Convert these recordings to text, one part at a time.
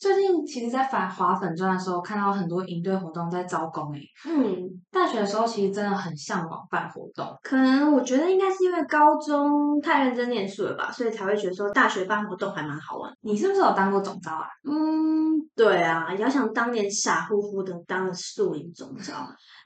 最近其实，在反华粉钻的时候，看到很多营队活动在招工诶。嗯，大学的时候，其实真的很向往办活动。可能我觉得应该是因为高中太认真念书了吧，所以才会觉得说大学办活动还蛮好玩。你是不是有当过总招啊？嗯，对啊，遥想当年傻乎乎的当了宿营总招，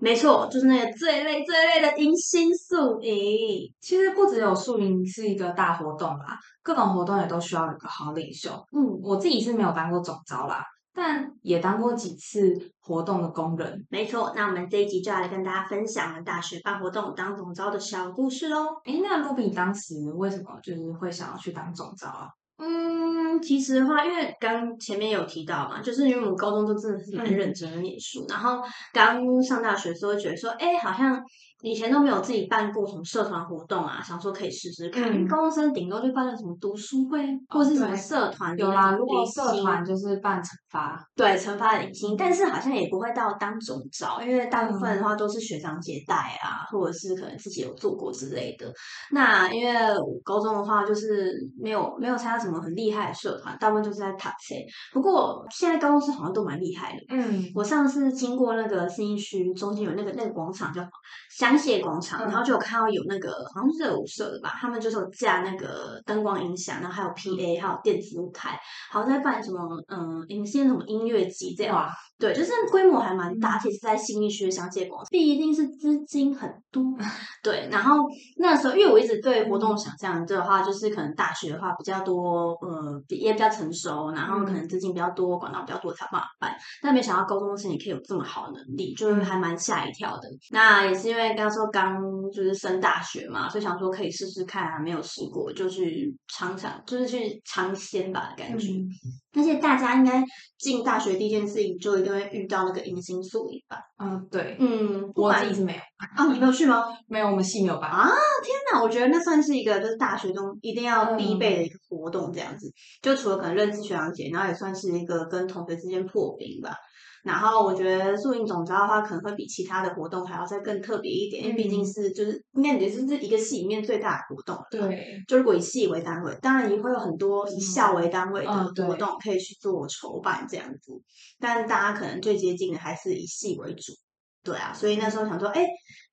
没错，就是那个最累最累的迎新宿营。其实不只有宿营是一个大活动啦，各种活动也都需要有个好领袖。嗯，我自己是没有当过总招啦，但也当过几次活动的工人。没错，那我们这一集就要来跟大家分享了大学办活动当总招的小故事喽。诶，那 Ruby 当时为什么就是会想要去当总招啊？嗯，其实的话，因为刚前面有提到嘛，就是因为我们高中都真的是蛮认真的念书，然后刚上大学的时候觉得说，哎，好像以前都没有自己办过什么社团活动啊，想说可以试试看。嗯高中生顶多就办了什么读书会，或者是什么社团有啦，如果社团就是办惩罚，对惩罚的迎新，但是好像也不会到当总招，因为大部分的话都是学长姐带啊，或者是可能自己有做过之类的。那因为我高中的话，就是没有没有参加什么很厉害的社团，大部分就是在塔 C。不过现在高中生好像都蛮厉害的。嗯，我上次经过那个新一区中间有那个那个广场叫香榭广场，嗯然后就有看到有那个好像是热舞社的吧，他们就是有架那个灯光音响，然后还有 PA，还有电子舞台，好像在办什么嗯迎新什么音乐季这样。哇，对，就是规模还蛮大，而且是在新一区的香榭广场，必定是资金很多。对，然后那时候，因为我一直对活动想象的话，就是可能大学的话比较多，呃，比也比较成熟，然后可能资金比较多，管道比较多才有办法办。但没想到高中生也可以有这么好的能力，就是还蛮吓一跳的。那也是因为刚刚说刚就是升大学嘛，所以想说可以试试看啊，没有试过就去尝尝，就是去尝鲜吧的感觉。嗯而且大家应该进大学第一件事情就一定会遇到那个迎新宿营吧？嗯，对，嗯，我管自己是没有，啊，你没有去吗？没有，我们系没有办。啊，天哪！我觉得那算是一个就是大学中一定要必备的一个活动，这样子。就除了可能认识学长姐，然后也算是一个跟同学之间破冰吧。然后我觉得宿营总招的话，可能会比其他的活动还要再更特别一点，因为毕竟是就是应该也是这一个系里面最大的活动了。对，就如果以系为单位，当然也会有很多以校为单位的活动可以去做筹办这样子，但大家可能最接近的还是以系为主，对啊，所以那时候想说，哎，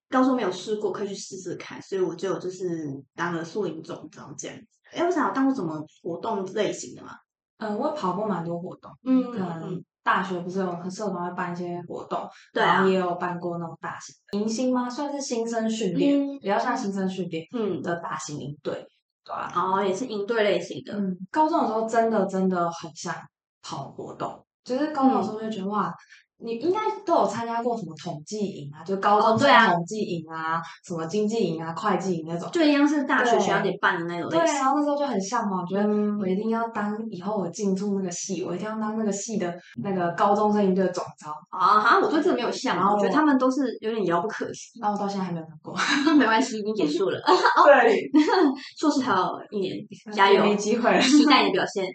高中没有试过，可以去试试看，所以我就就是当了宿营总招这样子。哎，我想有当过什么活动类型的嘛？嗯，我也跑过蛮多活动，嗯可能大学不是有很社团会办一些活动，对啊然后，也有办过那种大型迎新吗？算是新生训练，嗯比较像新生训练嗯，的大型营队，对啊。哦，也是营队类型的，嗯，高中的时候真的真的很想跑活动，就是高中的时候就觉得、哇，你应该都有参加过什么统计营啊，就高中哦对啊生统计营啊，什么经济营啊、会计营那种。就一样是大学学校里办的那种类对，型。然后那时候就很向往，觉得嗯我一定要当以后我进入那个系，我一定要当那个系的那个高中生营队的总招。啊哈，我对这个没有像，然后我觉得他们都是有点遥不可及。然后我到现在还没有当过。没关系，已经结束了。对，硕士还有一年，加油！没机会了。期待你的表现。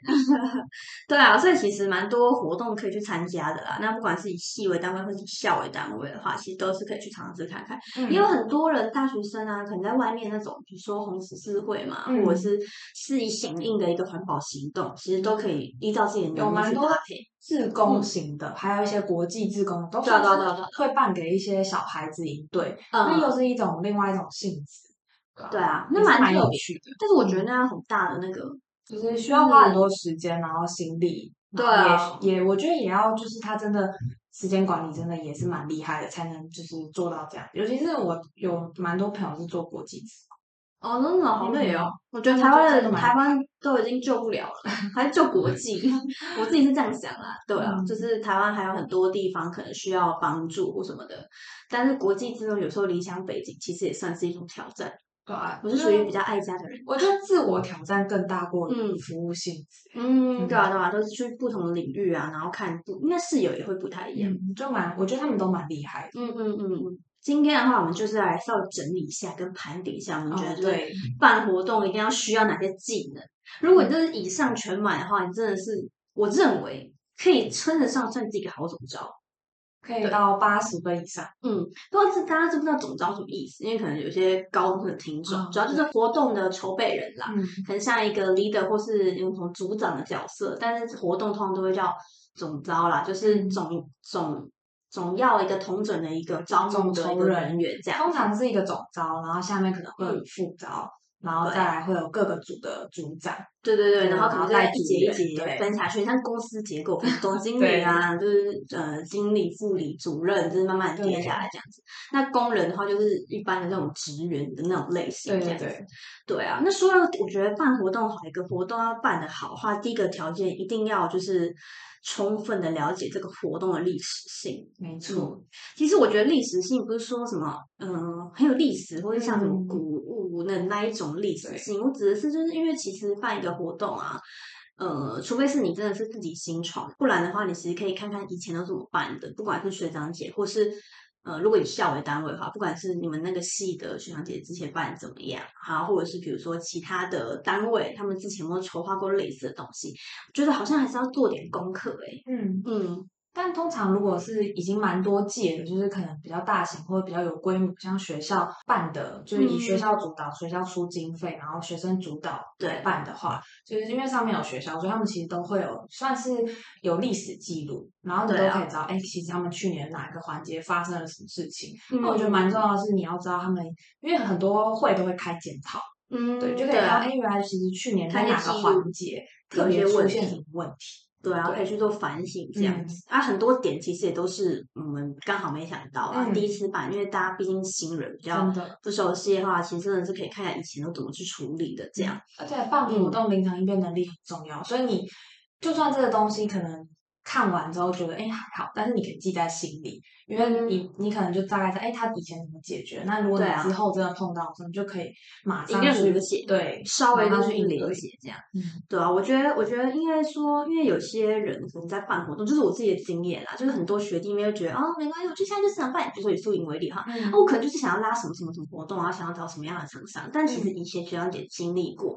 对啊，所以其实蛮多活动可以去参加的啦。那不管是以系为单位或是以校为单位的话，其实都是可以去尝试看看。嗯。也有很多人大学生啊，可能在外面那种，比如说红十字会嘛，嗯。或者是是以响应的一个环保行动，其实都可以依照自己的能力有蛮多去搭配。自工型的，还有一些国际自工的，都是会办给一些小孩子营队，那嗯，又是一种另外一种性质。对啊，那蛮有趣的，但是我觉得那样很大的那个，就是需要花很多时间，然后心力，对啊。也也我觉得也要就是他真的时间管理真的也是蛮厉害的，才能就是做到这样。尤其是我有蛮多朋友是做国际职哦，真的好累哦嗯！我觉得台湾的台湾都已经救不了了，还救国际。我自己是这样想啦，对啊，嗯就是台湾还有很多地方可能需要帮助或什么的，但是国际之中有时候离乡背景其实也算是一种挑战。对啊，我是属于比较爱家的人。我觉得自我挑战更大过服务性质，嗯，对啊，对啊，都是去不同的领域啊，然后看不，应该室友也会不太一样。嗯，就蛮，我觉得他们都蛮厉害的。嗯嗯嗯嗯。今天的话，我们就是来稍微整理一下，跟盘点一下，我们觉得办活动一定要需要哪些技能。如果你这是以上全满的话，你真的是我认为可以称得上算是一个好总招。可以到八十分以上。嗯，不知道是大家知不知道总招什么意思？因为可能有些高中的听众，嗯主要就是活动的筹备人啦，嗯，可能像一个 leader 或是有种组长的角色，但是活动通常都会叫总招啦，就是嗯总总总要一个同准的一个招募总的一个筹人人员这样。通常是一个总招，然后下面可能会有嗯副招，然后再来会有各个组的组长。对对对，然后可能再一节一节分下去，像公司结构，总经理啊，就是呃经理、副理、主任，就是慢慢跌下来这样子。那工人的话，就是一般的那种职员的那种类型这样子。对对，对啊，那说到我觉得办活动好，一个活动要办得好的话，第一个条件一定要就是充分的了解这个活动的历史性。没错。其实我觉得历史性不是说什么，嗯、很有历史，或者像什么嗯古物那那一种历史性。我指的是，就是因为其实办一个活动啊，呃，除非是你真的是自己新创，不然的话，你其实可以看看以前都怎么办的，不管是学长姐，或是呃，如果以校为单位的话，不管是你们那个系的学长姐之前办怎么样，好，或者是比如说其他的单位，他们之前有没有筹划过类似的东西，我觉得好像还是要做点功课诶、嗯，嗯，但通常如果是已经蛮多届的，就是可能比较大型或者比较有规模，像学校办的，就是以学校主导，学校出经费，然后学生主导对办的话，就是因为上面有学校，所以他们其实都会有算是有历史记录，然后你都可以知道，哎、其实他们去年哪一个环节发生了什么事情。嗯那我觉得蛮重要的是，你要知道他们，因为很多会都会开检讨，嗯，对，就可以对啊看到，哎、原来其实去年在哪个环节特别出现什么问题。对啊，对可以去做反省这样嗯。子、啊，很多点其实也都是我们刚好没想到啊。嗯。第一次办，因为大家毕竟新人比较不熟悉的话，其实真的是可以看一下以前都怎么去处理的这样。而且办嗯。活动临场应变能力很重要，所以你就算这个东西可能看完之后觉得哎还好，但是你可以记在心里，因为你你可能就大概知道哎他以前怎么解决，那如果你之后真的碰到的时候，你就可以马上去而解对，稍微的去应都是理对解这样。嗯。对啊，我觉得，我觉得应该说，因为有些人可能在办活动，就是我自己的经验啦，就是很多学弟妹会觉得，哦，没关系，我就现在就是想办，比如说以宿营为例哈，嗯。哦，我可能就是想要拉什么什么什么活动，然后想要找什么样的厂商，但其实以前学长姐经历过，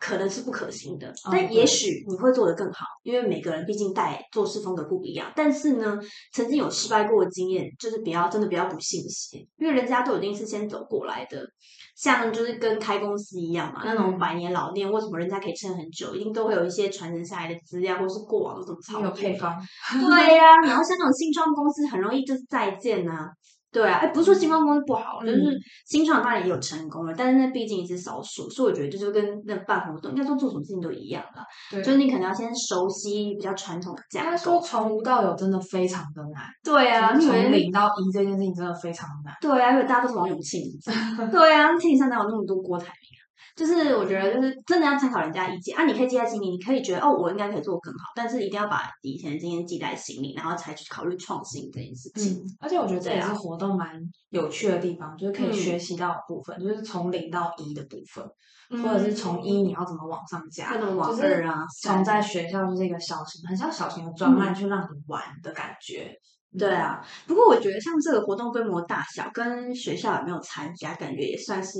可能是不可行的，但也许你会做得更好，因为每个人毕竟带做事风格不一样。但是呢，曾经有失败过的经验，就是不要真的不要不信邪，因为人家都已经是先走过来的，像就是跟开公司一样嘛，那种嗯百年老店，为什么人家可以撑很久？一定都会有一些传承下来的资料，或是过往的怎么操作有配方，对呀、然后像那种新创公司很容易就是再见呐、对啊，哎，不是说新创公司不好，就是嗯新创当然也有成功了，但是那毕竟也是少数，所以我觉得这就跟那办活动，应该说做什么事情都一样了，对，就是你可能要先熟悉比较传统的应架构说。从无到有真的非常的难，对啊，从零到一这件事情真的非常难。对啊，因为大家都是王永庆，对啊，天底下哪有那么多郭台铭啊？就是我觉得，就是真的要参考人家意见啊。你可以记在心里，你可以觉得哦，我应该可以做更好，但是一定要把以前的经验记在心里，然后才去考虑创新这件事情。嗯，而且我觉得这也是活动蛮有趣的地方，就是可以嗯学习到的部分，就是从零到一的部分，嗯或者是从一你要怎么往上加，要怎么往就是二啊三从在学校就是一个小型，很像小型的专案去让你玩的感觉。对啊，不过我觉得像这个活动规模大小跟学校有没有参加，感觉也算是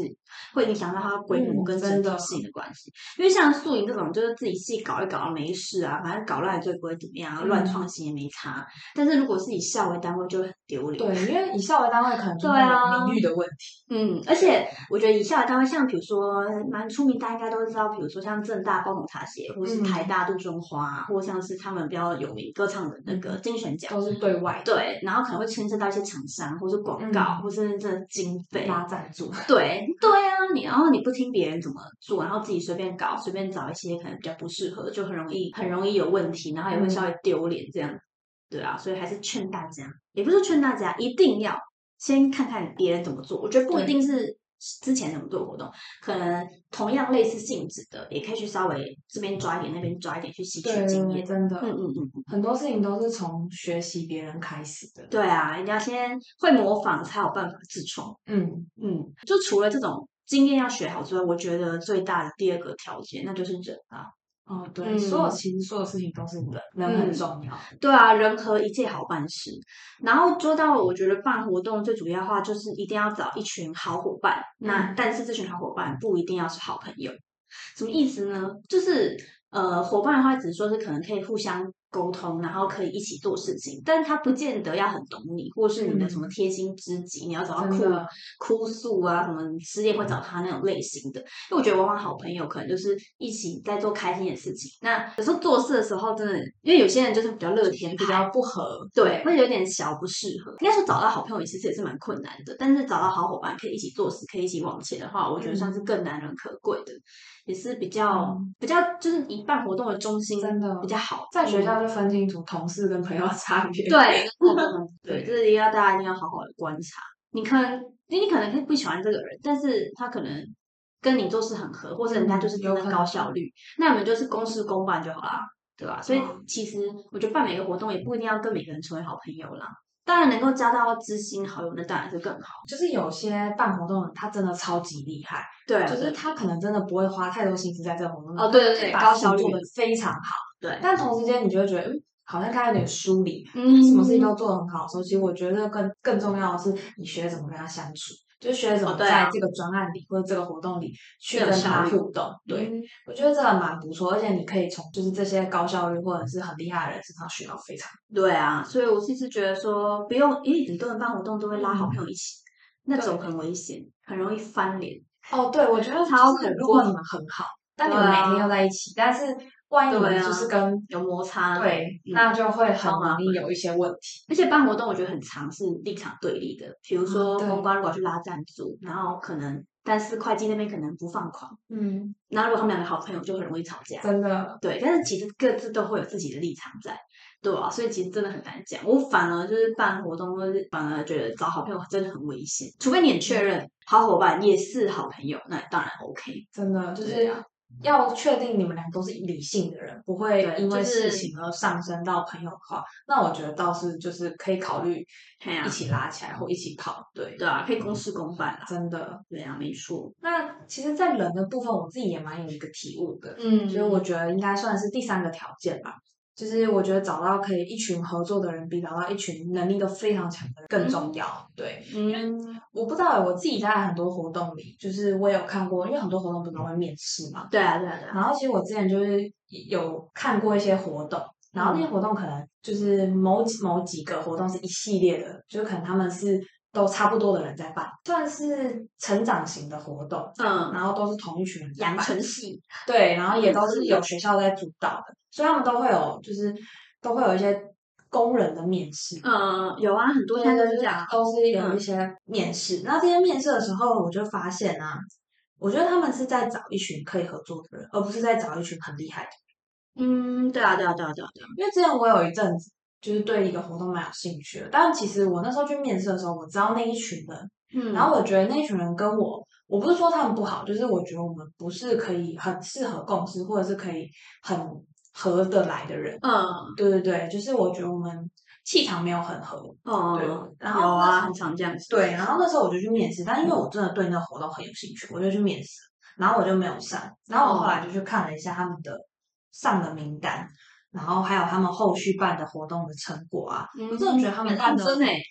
会影响到它规模嗯跟整体性的关系。因为像素营这种，就是自己系搞一搞没事啊，反正搞烂就不会怎么样，乱嗯创新也没差。但是如果是以校为单位，就很丢脸。对，因为以校为单位可能对啊有名誉的问题。嗯，而且我觉得以校为单位，像比如说蛮出名，大家应该都知道，比如说像正大包红茶协，或是嗯台大杜鹃花，或像是他们比较有名歌唱的那个金选奖，都是对外的对，然后可能会牵涉到一些厂商，或是广告，嗯或是这经费。拉赞助。对 对啊，你然后你不听别人怎么做，然后自己随便搞，随便找一些可能比较不适合，就很容易很容易有问题，然后也会嗯稍微丢脸这样。对啊，所以还是劝大家，也不是劝大家，一定要先看看别人怎么做。我觉得不一定是之前怎么做活动，可能同样类似性质的，也可以去稍微这边抓一点，那边抓一点，去吸取对经验。真的，嗯嗯嗯嗯，很多事情都是从学习别人开始的。对啊，一定要先会模仿，才有办法自创。嗯，嗯，就除了这种经验要学好之外，我觉得最大的第二个条件那就是人啊。哦，对，嗯所有其实所有事情都是人，人很嗯重要。对啊，人和一切好办事。然后做到我觉得办活动最主要的话，就是一定要找一群好伙伴。那嗯但是这群好伙伴不一定要是好朋友，什么意思呢？就是呃，伙伴的话，只是说是可能可以互相沟通，然后可以一起做事情，但他不见得要很懂你，或是你的什么贴心知己，你要找到哭哭诉啊，什么失恋会找他那种类型的。因为我觉得往往好朋友可能就是一起在做开心的事情。那有时候做事的时候，真的因为有些人就是比较乐天，比较不合，对，会有点小不适合。应该说找到好朋友其实也是蛮困难的，但是找到好伙伴可以一起做事，可以一起往前的话，我觉得算是更难能可贵的，也是比较、嗯比较就是以办活动的中心真的比较好。在学校嗯就分清楚同事跟朋友差别。对 对，对这是一定要大家一定要好好的观察。你可能你可能不喜欢这个人，但是他可能跟你做事很合，或者人家就是真的高效率，那你们就是公事公办就好啦，对吧？所以嗯其实我觉得办每个活动也不一定要跟每个人成为好朋友啦。当然能够交到知心好友，那当然是更好。就是有些办活动他真的超级厉害，对就是他可能真的不会花太多心思在这个活动上，哦对对对把高效率。做的非常好。对，但同时间，你就会觉得，嗯，好像他有点疏离，嗯。什么事情都做得很好的时候，其实我觉得更更重要的是，你学怎么跟他相处，就是学怎么在这个专案里、或者这个活动里去跟他互动。对，嗯我觉得这个蛮不错，而且你可以从就是这些高效率或者是很厉害的人身上学到非常对啊，所以我其实觉得说不用，因为很多人办活动都会拉好朋友一起，那种很危险，很容易翻脸。哦，对，我觉得就是超恐怖如果你们很好，但你们每天要在一起，但是万一就是跟有摩擦，对，嗯那就会很容易有一些问题。而且办活动，我觉得很常是立场对立的。比如说公关如果去拉赞助，然后可能但是会计那边可能不放款，嗯，那如果他们两个好朋友，就很容易吵架。真的，对，但是其实各自都会有自己的立场在，对啊，所以其实真的很难讲。我反而就是办活动，或是反而觉得找好朋友真的很危险，除非你很确认好伙伴也是好朋友，那当然 OK。真的就是对啊要确定你们俩都是理性的人，不会因为事情而上升到朋友的话，那我觉得倒是就是可以考虑一起拉起来或一起跑。对，对啊，可以公事公办啦。真的。对啊，没错。那其实，在人的部分，我自己也蛮有一个体悟的。嗯所以我觉得应该算是第三个条件吧。就是我觉得找到可以一群合作的人，比找到一群能力都非常强的人更重要。对，嗯，我不知道欸我自己在很多活动里，就是我有看过，因为很多活动不是都会面试嘛。对啊，对啊，对啊。然后其实我之前就是有看过一些活动，然后那些嗯活动可能就是某几某几个活动是一系列的，就是可能他们是都差不多的人在办，算是成长型的活动，嗯然后都是同一群人养，成系，对，然后也都是有学校在主导的，所以他们都会有就是都会有一些工人的面试。嗯，有啊，很多现在都是这样啊。都是有嗯一些面试。那这些面试的时候，我就发现啊，我觉得他们是在找一群可以合作的人，而不是在找一群很厉害的人。嗯，对啊，对啊，对啊，对啊，对啊。因为之前我有一阵子就是对一个活动蛮有兴趣的，但其实我那时候去面试的时候，我知道那一群人，嗯，然后我觉得那一群人跟我，我不是说他们不好，就是我觉得我们不是可以很适合共事，或者是可以很合得来的人。嗯，对对对，就是我觉得我们气场没有很合。哦，对然后有啊，很常这样子。对，然后那时候我就去面试，但因为我真的对那个活动很有兴趣，我就去面试，然后我就没有上，然后我后来就去看了一下他们的上的名单，然后还有他们后续办的活动的成果啊，我真的觉得他们很办的认真诶。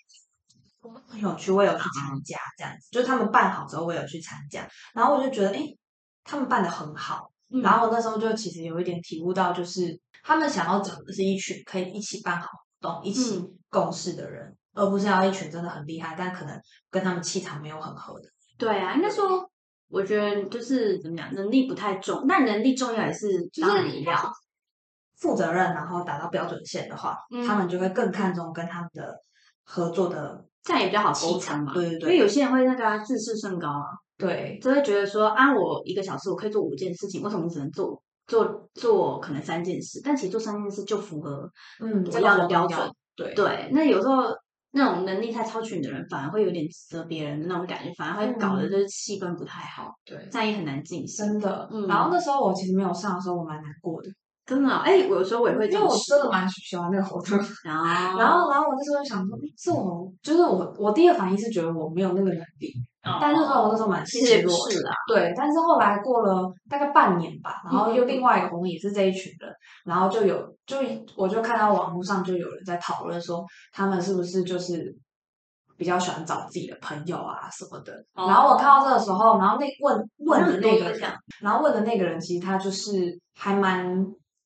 很有趣，我有去参加，这样子，就是他们办好之后，我有去参加，然后我就觉得，哎，他们办的很好，嗯然后我那时候就其实有一点体悟到，就是他们想要找的是一群可以一起办好活动、一起嗯共事的人，而不是要一群真的很厉害，但可能跟他们气场没有很合的。对啊，应该说，我觉得就是怎么讲，能力不太重，但能力重要也是就是当然要。负责任，然后达到标准线的话，嗯他们就会更看重跟他们的合作的这样也比较好沟气通嘛。场对对因为有些人会那个啊自视甚高啊，对就会觉得说啊，我一个小时我可以做五件事情，为什么你只能做做做可能三件事？但其实做三件事就符合嗯我要的标准。对对，那有时候那种能力太超群的人，反而会有点指责别人的那种感觉，反而会搞得嗯就是气氛不太好，对，这样也很难进行。真的。嗯然后那时候我其实没有上的时候，我蛮难过的，真的哦，哎、我有时候我也会因为我真的蛮喜欢那个活动。然 后然后，然后我那时候就想说，嗯是我，就是我，我第一个反应是觉得我没有那个能力，但那时候我那时候蛮其实也失落的。不是啦，对，但是后来过了大概半年吧，然后又嗯另外一个活动也是这一群人，然后就有就我就看到网络上就有人在讨论说，他们是不是就是比较喜欢找自己的朋友啊什么的。哦然后我看到这个时候，然后那问问的那个人然后问的那个人其实他就是还蛮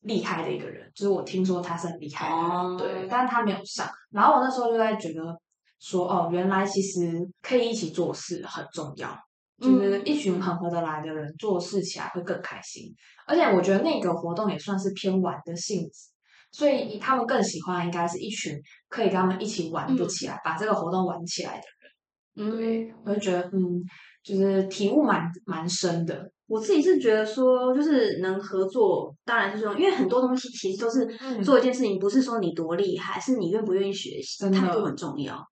厉害的一个人，就是我听说他是很厉害的人，哦对，但是他没有上。然后我那时候就在觉得说，哦，原来其实可以一起做事很重要，就是嗯一群很合得来的人做事起来会更开心。而且我觉得那个活动也算是偏玩的性质。所以他们更喜欢应该是一群可以跟他们一起玩得嗯起来，把这个活动玩起来的人。嗯，对，我就觉得嗯，就是体悟蛮蛮深的。我自己是觉得说，就是能合作，当然是说，因为很多东西其实都是嗯做一件事情，不是说你多厉害，是你愿不愿意学习，真的态度很重要。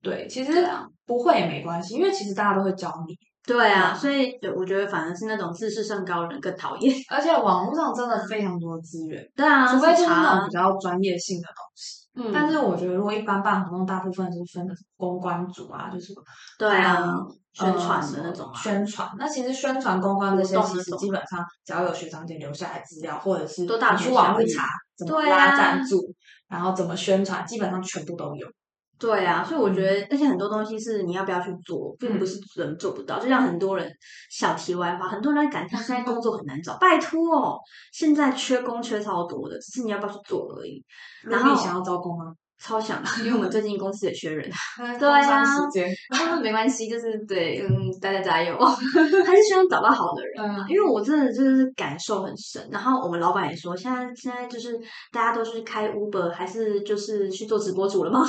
对，其实不会也没关系，因为其实大家都会教你，对啊，嗯所以对我觉得反而是那种自视甚高的人更讨厌。而且网络上真的非常多资源，对啊，除非就是那种比较专业性的东西。嗯，但是我觉得，如果一般办活动，大部分是分的公关组啊，就是对啊嗯，宣传呃的那种啊，宣传。那其实宣传、公关这些，其实基本上只要有学长姐留下来资料，或者是都大你去同小异网络查怎么拉赞助，然后怎么宣传，基本上全部都有。对啊，所以我觉嗯得，而且很多东西是你要不要去做，并不是人做不到。就像很多人小题外话，很多人在感叹现在工作很难找，拜托哦，现在缺工缺超多的，只是你要不要去做而已。然后你想要招工吗？超想的，因为我们最近公司也缺人，对 对啊。没关系，就是对，嗯，大家加油，还是希望找到好的人。嗯。因为我真的就是感受很深，然后我们老板也说，现在现在就是大家都是开 Uber，还是就是去做直播主了吗？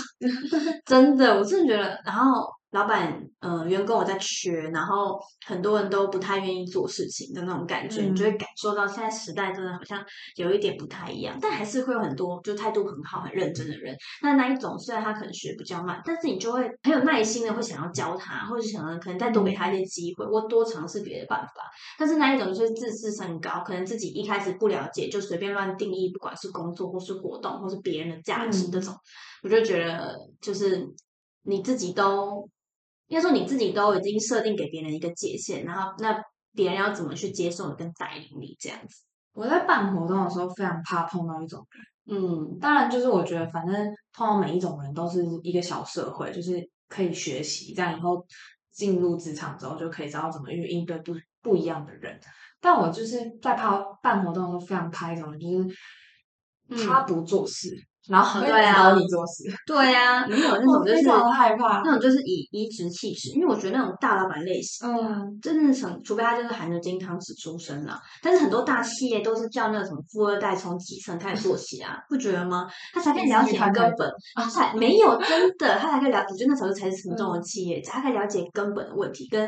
真的，我真的觉得，然后老板呃员工我在缺，然后很多人都不太愿意做事情的那种感觉，你就会嗯感受到现在时代真的好像有一点不太一样，但还是会有很多就态度很好、很认真的人。那那一种虽然他可能学比较慢，但是你就会很有耐心的会想要教他，或者是想要可能再多给他一些机会，或多尝试别的办法。但是那一种就是自视甚高，可能自己一开始不了解，就随便乱定义，不管是工作或是活动，或是别人的价值嗯这种，我就觉得就是你自己都应该说你自己都已经设定给别人一个界限，然后那别人要怎么去接受你跟带领你这样子。我在办活动的时候非常怕碰到一种人，嗯，当然就是我觉得反正碰到每一种人都是一个小社会，就是可以学习，这样以后进入职场之后就可以知道怎么去应对不不一样的人。但我就是在怕办活动的时候非常怕一种人，就是嗯他不做事，然后会对啊引导你做事，对呀、没有那我种就是害怕。那种就是以颐指气使，因为我觉得那种大老板类型。嗯，真的是很，除非他就是含着金汤匙出生了。但是很多大企业都是叫那种富二代从基层开始做起啊，不觉得吗？他才可以了解根本，他才没有真的，他才可以了解，就那时候才是沉重的企业家，他可以了解根本的问题跟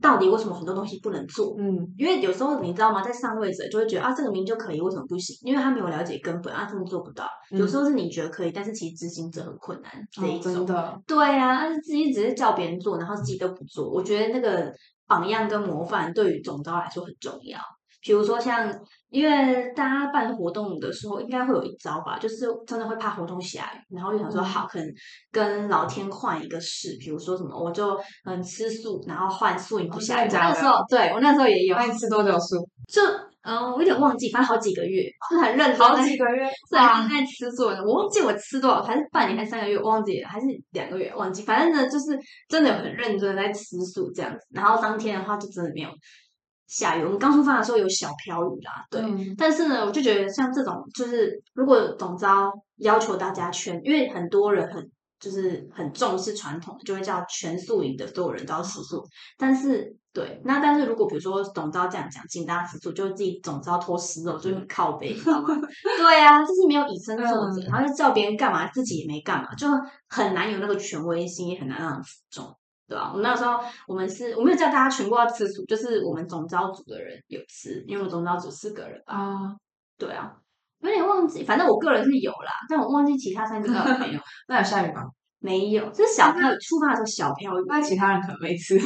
到底为什么很多东西不能做。嗯，因为有时候你知道吗，在上位者就会觉得啊，这个明明就可以，为什么不行？因为他没有了解根本啊，他们做不到。有时候是你觉得可以，但是其实执行者很困难这一哦种。真的，对啊，但是自己只是叫别人做，然后自己都不做。我觉得那个榜样跟模范对于总招来说很重要。比如说像，因为大家办活动的时候，应该会有一招吧，就是真的会怕活动下雨，然后就想说嗯好，可能跟老天换一个事，比如说什么，我就嗯吃素，然后换素饮不哦下雨。真的假的那时候，对我那时候也有，那你吃多久素？就嗯，我有点忘记，反正好几个月，就很认真好在几个月，对，很爱吃素的，我忘记我吃多少，还是半年还是三个月，我忘记了，还是两个月，忘记。反正呢，就是真的有很认真的在吃素这样子。然后当天的话，就真的没有下雨。我们刚出发的时候有小飘雨啦，对。嗯但是呢，我就觉得像这种，就是如果总招要求大家全，因为很多人很就是很重视传统，就会叫全素营的所有人都要吃素。但是对，那但是如果比如说总招这样讲，请大家吃素，就自己总招偷食肉，就很靠背，你知道吗？对啊、就是没有以身作则，然后就叫别人干嘛，自己也没干嘛，就很难有那个权威性，也很难让人服众。对啊、我那时候我们是我没有叫大家全部要吃素，就是我们总招组的人有吃，因为我们总招组四个人吧。啊，对啊，有点忘记，反正我个人是有啦，但我忘记其他三个没有。那有下雨吗？没有，这是小飘雨出发的时候小飘雨，那其他人可能没吃。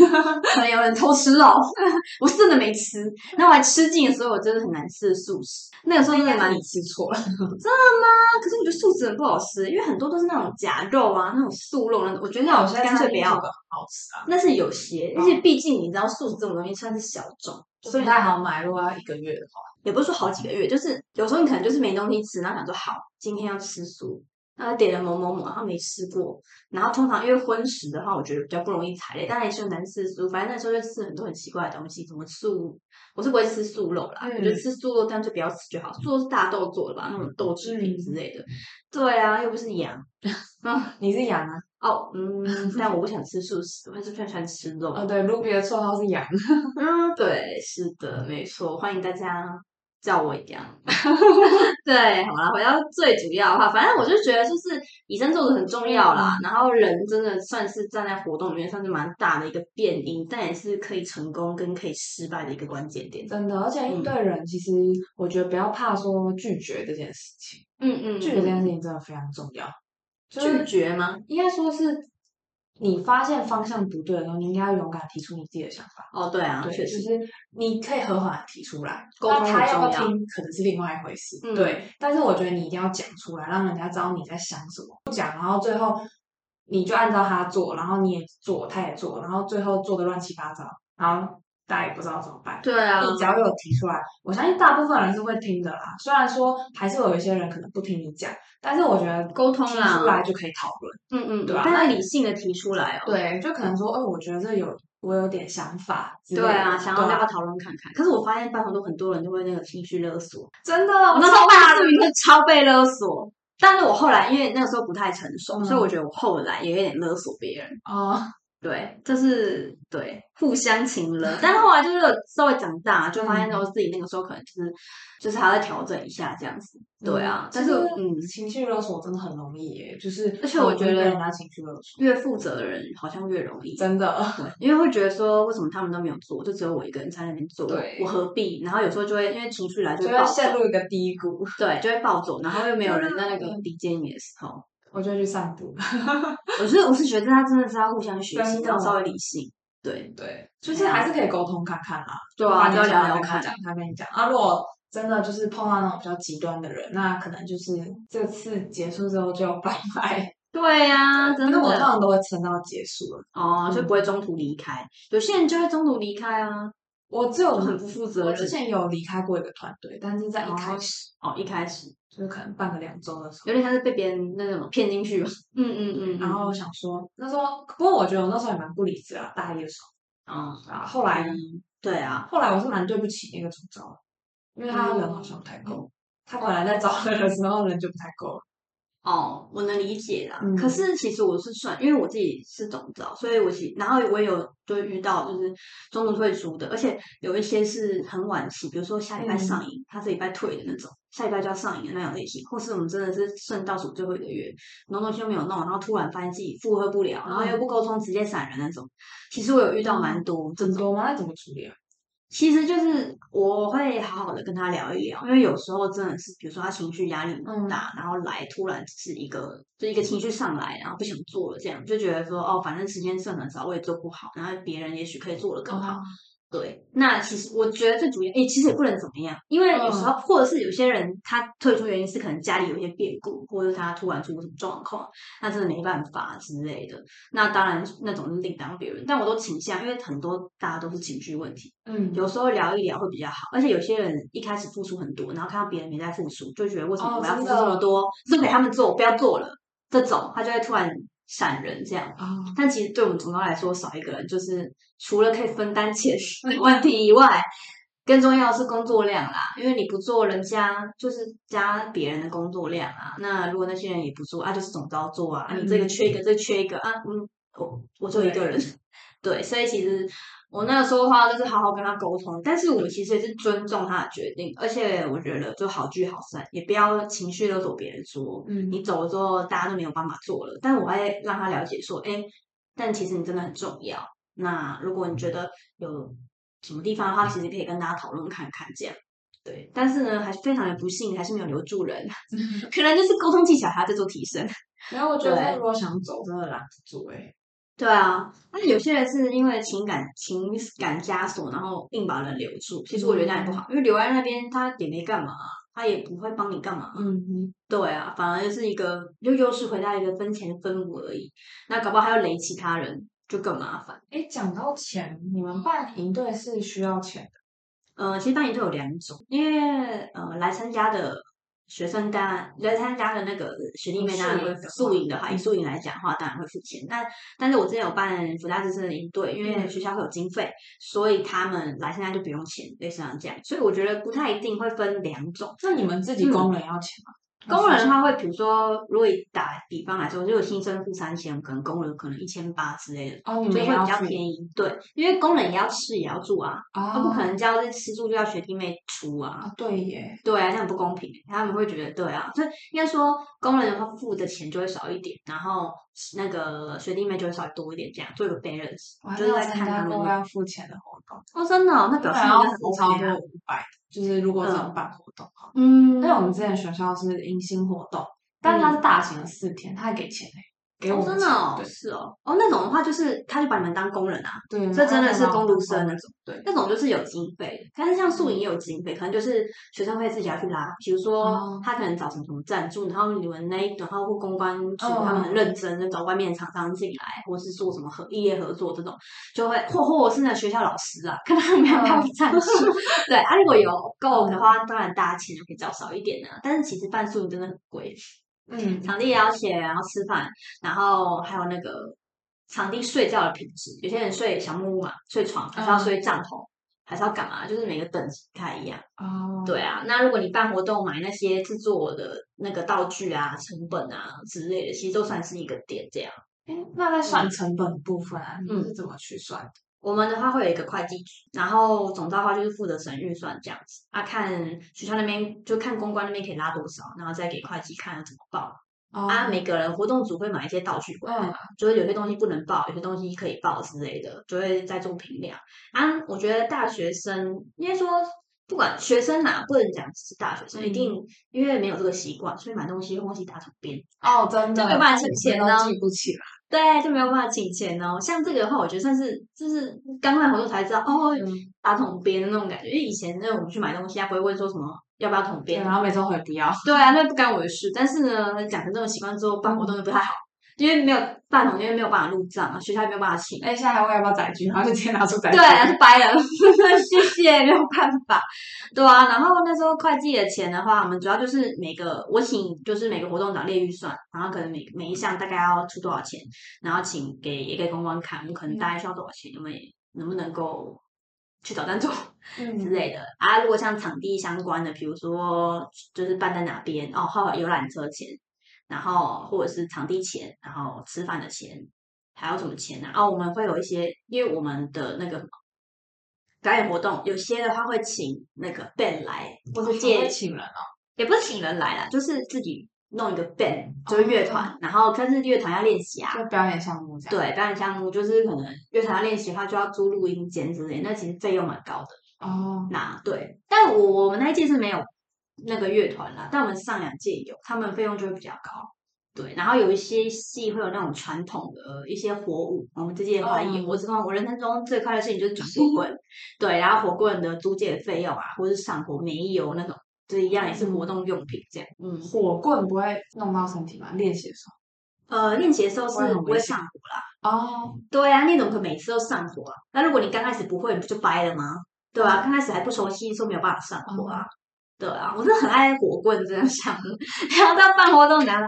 可能有人偷吃肉，我是真的没吃。然后我还吃尽了所有真的很难吃的素食，那个时候真的蛮你吃错了，真的吗可是我觉得素食很不好吃，因为很多都是那种假肉啊，那种素肉那种，我觉得那种干脆不要。很好吃啊，那是有些，而且毕竟你知道素食这种东西算是小众，所以不太好买。如果要一个月的话，也不是说好几个月，就是有时候你可能就是没东西吃，然后想说好，今天要吃素。他点了某某某，他没吃过。然后通常因为荤食的话，我觉得比较不容易踩雷，当然也是难吃素。反正那时候就吃很多很奇怪的东西，什么素，我是不会吃素肉啦。我觉得吃素肉，干脆不要吃就好。素肉是大豆做的吧，那种豆制品之类的。对啊，又不是羊。嗯，你是羊啊？哦，嗯，但我不想吃素食，我还是偏喜欢吃肉。哦，对，Ruby 的绰号是羊。嗯，对，是的，没错，欢迎大家。叫我一样，对，好了，回到最主要的话，反正我就觉得就是以身作则很重要啦。然后人真的算是站在活动里面算是蛮大的一个变因，但也是可以成功跟可以失败的一个关键点。真的，而且应对人，其实我觉得不要怕说拒绝这件事情。嗯嗯，拒绝这件事情真的非常重要。拒绝吗？应该说是。你发现方向不对的时候，你应该要勇敢提出你自己的想法。哦，对啊，对，就是你可以和缓提出来，那他要不要听可能是另外一回事。对，但是我觉得你一定要讲出来，让人家知道你在想什么。不讲，然后最后你就按照他做，然后你也做，他也做，然后最后做的乱七八糟，然后。大家也不知道怎么办。对啊，你只要有提出来，我相信大部分人是会听的啦。虽然说还是有一些人可能不听你讲，但是我觉得沟通提出来就可以讨论。嗯嗯，对吧？但是理性的提出来哦。对，就可能说，哦，我觉得这有我有点想法。对啊，想要大家讨论看看。可是我发现办活动很多人都会那个情绪勒索，真的，我那时候办视频是超被勒索。但是我后来因为那个时候不太成熟，所以我觉得我后来也有点勒索别人啊。对，就是对互相情了，但是后来就是稍微长大，就发现说自己那个时候可能就是就是还要调整一下这样子。对啊，但是嗯，情绪勒索真的很容易耶，就是而且我觉得情绪勒索越负责的人好像越容易，真的，对，因为会觉得说为什么他们都没有做，就只有我一个人在那边做，对，我何必？然后有时候就会因为情绪来就会陷入一个低谷，对，就会暴走，然后又没有人在那个理解你的时候。我就去散步。我是我是觉得他真的是要互相学习，然后稍微理性。对对，就是还是可以沟通看看啦。对啊，就聊聊看。他跟你讲啊，如果真的就是碰到那种比较极端的人，那可能就是这次结束之后就拜拜。对呀，真的。我通常都会撑到结束了，哦，就不会中途离开。有些人就会中途离开啊。我只有很不负责任。之前有离开过一个团队，但是在一开始哦，一开始就是可能半个两周的时候，有点像是被别人那种骗进去吧。嗯嗯嗯。然后想说那时候，不过我觉得我那时候也蛮不理智啊，大一的时候。嗯。啊，后来对啊，后来我是蛮对不起那个主招，因为他人好像不太够。他本来在招人的时候人就不太够了。哦，我能理解啦。可是其实我是算，因为我自己是总招，所以我其然后我也有就遇到就是中途退出的，而且有一些是很晚期，比如说下礼拜上映，他这礼拜退的那种，下礼拜就要上映的那种类型，或是我们真的是剩倒数最后一个月，很多东西都没有弄，然后突然发现自己负荷不了，然后又不沟通，直接闪人那种。其实我有遇到蛮多，很多吗？那怎么处理啊？其实就是我会好好的跟他聊一聊，因为有时候真的是，比如说他情绪压力很大，然后来突然是一个就一个情绪上来，然后不想做了，这样就觉得说哦，反正时间剩很少，我也做不好，然后别人也许可以做的更好。对，那其实我觉得最主要，哎，其实也不能怎么样，因为有时候或者是有些人他退出原因是可能家里有一些变故，或者是他突然出什么状况，那真的没办法之类的。那当然那种是另当别论，但我都倾向，因为很多大家都是情绪问题，嗯，有时候聊一聊会比较好。而且有些人一开始付出很多，然后看到别人没在付出，就觉得为什么我要付出这么多，是给他们做，不要做了，这种他就会突然。闪人这样，但其实对我们总招来说，少一个人就是除了可以分担钱问题以外，更重要的是工作量啦。因为你不做，人家就是加别人的工作量啊。那如果那些人也不做啊，就是总招做啊。你这个缺一个，这缺一个啊，嗯，我我就一个人，对，所以其实。我那个说话就是好好跟他沟通，但是我其实也是尊重他的决定，而且我觉得就好聚好散，也不要情绪勒索别人说，嗯，你走了之后大家都没有办法做了。但我会让他了解说，哎，但其实你真的很重要。那如果你觉得有什么地方的话，其实可以跟大家讨论看看这样。对，但是呢，还是非常的不幸，还是没有留住人，可能就是沟通技巧还要再做提升。然后我觉得对如果想走，真的拦不住哎。对啊，那有些人是因为情感情感枷锁，然后硬把人留住。其实我觉得那样也不好，因为留在那边他也没干嘛，他也不会帮你干嘛。嗯哼，对啊，反而就是一个又又是回到一个分钱分母而已。那搞不好还要累其他人，就更麻烦。哎，讲到钱，你们办营队是需要钱的。呃，其实办营队有两种，因为呃来参加的学生当然来参加的那个学弟妹当然会宿营的话以宿营来讲的话，当然会付钱。但但是我之前有办福大之声的营队，因为嗯学校会有经费，所以他们来参加就不用钱，类似像这样。所以我觉得不太一定会分两种。那你们自己嗯工人要钱吗？工人的话会，比如说，如果以打比方来说，如果新生付三千，可能工人可能一千八之类的，哦，你就会比较便宜。对，因为工人也要吃也要住啊，啊他不可能叫是吃住就要学弟妹出啊。啊，对耶，对啊，这样不公平，他们会觉得对啊，所以应该说工人的话付的钱就会少一点，然后那个学弟妹就会稍微多一点，这样做一个 balance，就是在看他们。要付钱的活动，哦，真的、哦，那表示应该很付超 OK 啊。就是如果这种办活动哈。嗯，因为我们之前学校是迎新活动，但是它是大型的四天，他还给钱哎，给我哦，们钱真的哦，是哦，哦，那种的话就是他就把你们当工人啊，对，这真的是公路路生那种，对，那种就是有经费的，但是像宿营也有经费，可能就是学生会自己要去拉，比如说哦。他可能找什么什么赞助，然后你们那一然后或公关组哦。他们很认真，就找外面的厂商进来，或是做什么合异业合作这种，就会或或者是那学校老师啊，看他们有没有赞助，对啊，如果有 够的话，当然大家钱就可以交少一点的，但是其实办宿营真的很贵，嗯，场地也要写，然后吃饭，然后还有那个场地睡觉的品质。有些人睡小木屋嘛，睡床，还是要睡帐篷，还是要干嘛？就是每个等级不太一样。哦，对啊，那如果你办活动买那些制作的那个道具啊、成本啊之类的，其实都算是一个点这样。哎那在算成本部分啊，你嗯是怎么去算的？我们的话会有一个会计组，然后总招的话就是负责审预算这样子啊，看学校那边就看公关那边可以拉多少，然后再给会计看要怎么报。哦啊，每个人活动组会买一些道具回来，嗯就是有些东西不能报，有些东西可以报之类的，就会再做评量。啊，我觉得大学生应该说，不管学生哪，不能讲只是大学生，一嗯定因为没有这个习惯，所以买东西会忘记打成边，哦，真的，就没有办法请钱都呢记不起来。对，就没有办法请钱哦。像这个的话，我觉得算是就是刚来活动才知道哦，嗯，打桶边的那种感觉。因为以前那我们去买东西，他不会问说什么要不要统对，编，然后每周回不要。对啊，那不干我的事。但是呢，养成这种习惯之后，办活动就不太好，因为没有办同，因为没有办法入账啊，学校也没有办法请。哎，现在还问要不要载具，然后就直接拿出载具。对啊，就掰了，谢谢，没有办法。对啊，然后那时候会计的钱的话，我们主要就是每个我请就是每个活动长列预算，然后可能每每一项大概要出多少钱，然后请给也给公关看，我可能大概需要多少钱，你们能不能够去找赞助？之嗯，类的啊。如果像场地相关的，比如说就是办在哪边哦，还有游览车钱，然后或者是场地钱，然后吃饭的钱，还有什么钱呢、啊？哦，我们会有一些，因为我们的那个表演活动，有些的话会请那个 band 来，或是借会请人哦。也不是请人来啦，就是自己弄一个 band，就是乐团，然后但是乐团要练习啊，就表演项目这样。对，表演项目就是可能乐团要练习的话，就要租录音间之类，那其实费用蛮高的。哦，那对，但我我们那一届是没有那个乐团啦，但我们上两届有，他们费用就会比较高。对，然后有一些戏会有那种传统的一些火舞，我们这届的话也，嗯我知道我人生中最快乐的事情就是转火 棍，对，然后火棍的租借的费用啊，或是上火煤油那种，这一样也是活动用品这样。嗯，火棍不会弄到身体吗？练习的时候呃，练习的时候是不会上火啦，哦，对啊，那种可每次都上火啊。那如果你刚开始不会，你不就掰了吗？对啊，刚开始还不熟悉的时候没有办法上火啊。对啊，我是很爱火棍这样想的。然后到办活动拿，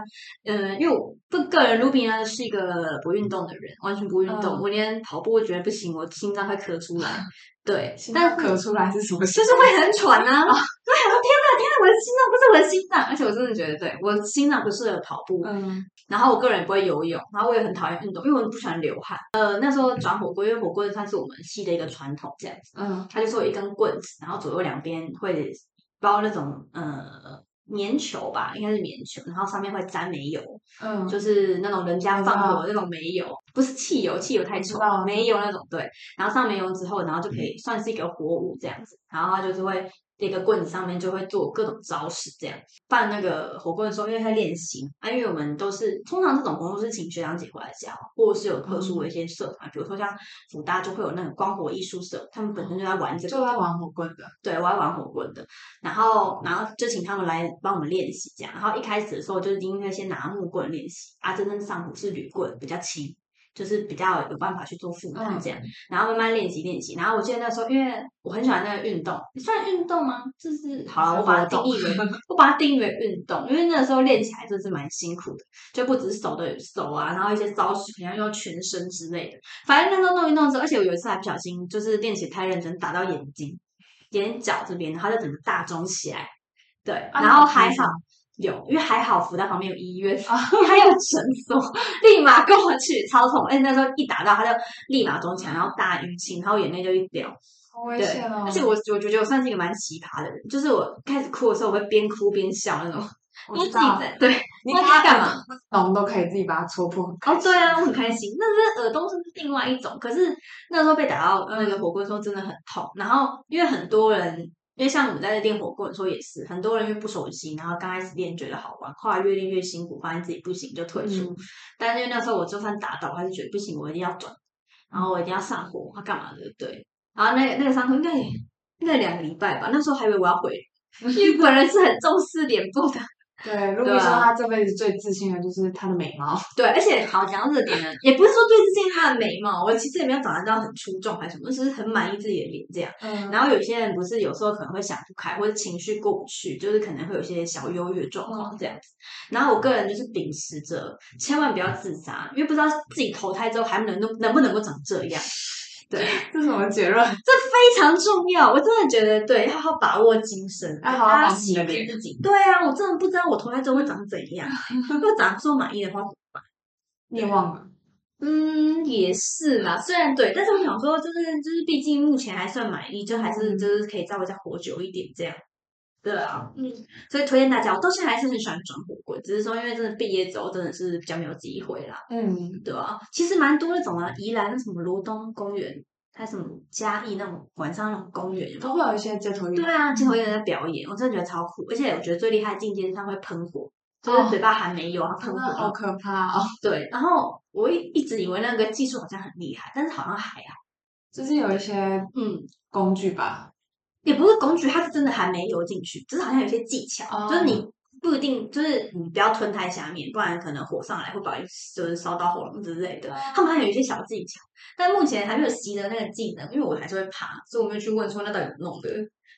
嗯，因为我不个人 Ruby 呢是一个不运动的人，完全不运动，嗯我连跑步我觉得不行，我心脏快咳出来。对，心脏咳出来是什么？就是会很喘啊。对，我说天哪，天哪，我的心脏不是我的心脏，而且我真的觉得，对我心脏不适合跑步。嗯，然后我个人也不会游泳，然后我也很讨厌运动，因为我不喜欢流汗。呃，那时候转火锅，因为火锅算是我们系的一个传统，这样子，嗯，它就是有一根棍子，然后左右两边会包那种呃棉球吧，应该是棉球，然后上面会沾煤油，嗯，就是那种人家放火的那种煤油，不是汽油，汽油太臭煤油那种对。然后上煤油之后，然后就可以算是一个火舞这样子，然后它就是会一个棍子上面就会做各种招式，这样办那个火棍的时候，因为在练习啊，因为我们都是通常这种活动是请学长姐回来教，或者是有特殊的一些社团，比如说像福大就会有那个光火艺术社，他们本身就在玩这个，就在玩火棍的。对，我在玩火棍的，然后然后就请他们来帮我们练习这样，然后一开始的时候就是因为先拿木棍练习，啊，真正上火是铝棍，比较轻。就是比较有办法去做负担这样，然后慢慢练习练习。然后我记得那时候，因为我很喜欢那个运动，算运动吗？就是好了，我把它定义为 我把它定义为运动，因为那个时候练起来就是蛮辛苦的，就不止手的手啊，然后一些招式可能要用全身之类的。反正那时候弄一弄之后，而且我有一次还不小心就是练起太认真，打到眼睛、眼角这边，然后就整个大肿起来。对，然后还好。有，因为还好福大旁边有医院，还有诊所，立马跟我去超痛。哎，那时候一打到他就立马肿起来，然后大淤青，然后眼泪就一掉，好危险哦！而且我我觉得我算是一个蛮奇葩的人，就是我开始哭的时候，我会边哭边笑那种。我自己在对，你他干嘛？洞都可以自己把它戳破。哦，对啊，我很开心。那是耳洞是另外一种，可是那时候被打到那个火锅的时候真的很痛。然后因为很多人。因为像我们在练火棍的时候也是，很多人因为不熟悉，然后刚开始练觉得好玩，后来越练越辛苦，发现自己不行就退出。但是因为那时候我就算打倒，还是觉得不行，我一定要转，然后我一定要上火，他干嘛的？对。然后那个那个伤口应该应该两个礼拜吧，那时候还以为我要回，因为本人是很重视脸部的。对，卢比说她这辈子最自信的就是她的美貌。对，而且好讲到这点呢，也不是说最自信她的美貌，我其实也没有长得到很出众还是什么，只是很满意自己的脸这样。嗯。然后有些人不是有时候可能会想不开，或者情绪过不去，就是可能会有些小忧郁状况这样子。然后我个人就是秉持着，千万不要自杀，因为不知道自己投胎之后还能能能不能够长这样。对，这是什么结论？这非常重要，我真的觉得对，好好把握精神，要好好洗涤自己。对啊，我真的不知道我投胎之后会长怎样，如果长不满意的话怎么办？你也忘了？嗯，也是啦。虽然对，但是我想说，就是就是，毕竟目前还算满意，就还是就是可以稍微再活久一点这样。对啊，嗯，所以推荐大家，我到现在还是很喜欢转火棍，只是说因为真的毕业之后真的是比较没有机会啦。嗯，对啊，其实蛮多那种啊，宜兰那什么罗东公园，还有什么嘉义那种晚上那种公园，都会有一些街头艺人。对啊，街头艺人在表演，我真的觉得超酷，而且我觉得最厉害的境界是他会喷火，就是嘴巴还没有，啊喷火，好可怕哦。对，然后我一一直以为那个技术好像很厉害，但是好像还好，就是有一些嗯。工具吧。也不是工具，它是真的还没游进去，只是好像有些技巧，就是你不一定，就是你不要吞太下面，不然可能火上来会把就是烧到喉咙之类的。他们还有一些小技巧，但目前还没有习得那个技能，因为我还是会怕，所以我没有去问说那到底怎么弄的，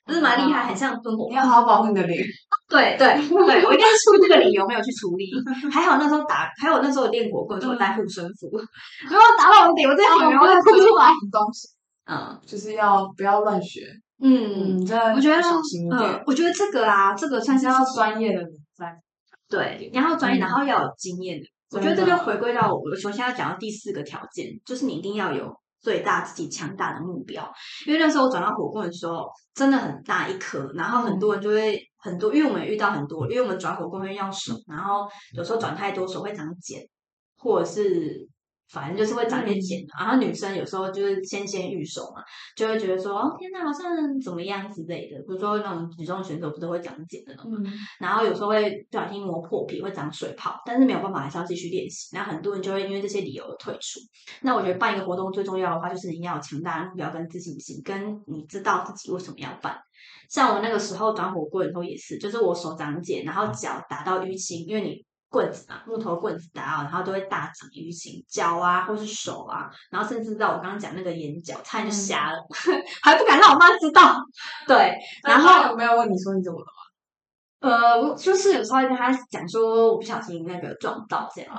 就是蛮厉害，很像吞火。你要好好保护你的脸。对对对，我应该是出这个理由没有去处理。还好那时候打，还有那时候练火棍，我带护身符，如果打到我脸，我再好然后再哭出来东西。嗯，就是要不要乱学。嗯，我觉得，嗯，我觉得这个啊，这个算是要专业的人在，对，然后专业，然后要有经验的。我觉得这就回归到我，我现在要讲到第四个条件，就是你一定要有最大自己强大的目标。因为那时候我转到火棍的时候，真的很大一颗，然后很多人就会很多，因为我们遇到很多，因为我们转火棍会用手，然后有时候转太多手会长茧，或者是。反正就是会长些茧，然后女生有时候就是纤纤玉手嘛，就会觉得说哦天哪，好像怎么样之类的。比如说那种举重选手不是会长茧的种，然后有时候会不小心磨破皮，会长水泡，但是没有办法，还是要继续练习。那很多人就会因为这些理由而退出。那我觉得办一个活动最重要的话，就是你要有强大的目标跟自信心，跟你知道自己为什么要办。像我那个时候短火锅的时候也是，就是我手长茧，然后脚打到淤青，因为你。棍子嘛，木头棍子打到，然后都会大长淤青，脚啊，或是手啊，然后甚至到我刚刚讲那个眼角，差点就瞎了，还不敢让我妈知道。对，然后有没有问你说你怎么了？呃，我就是有时候跟他讲说，我不小心那个撞到这样。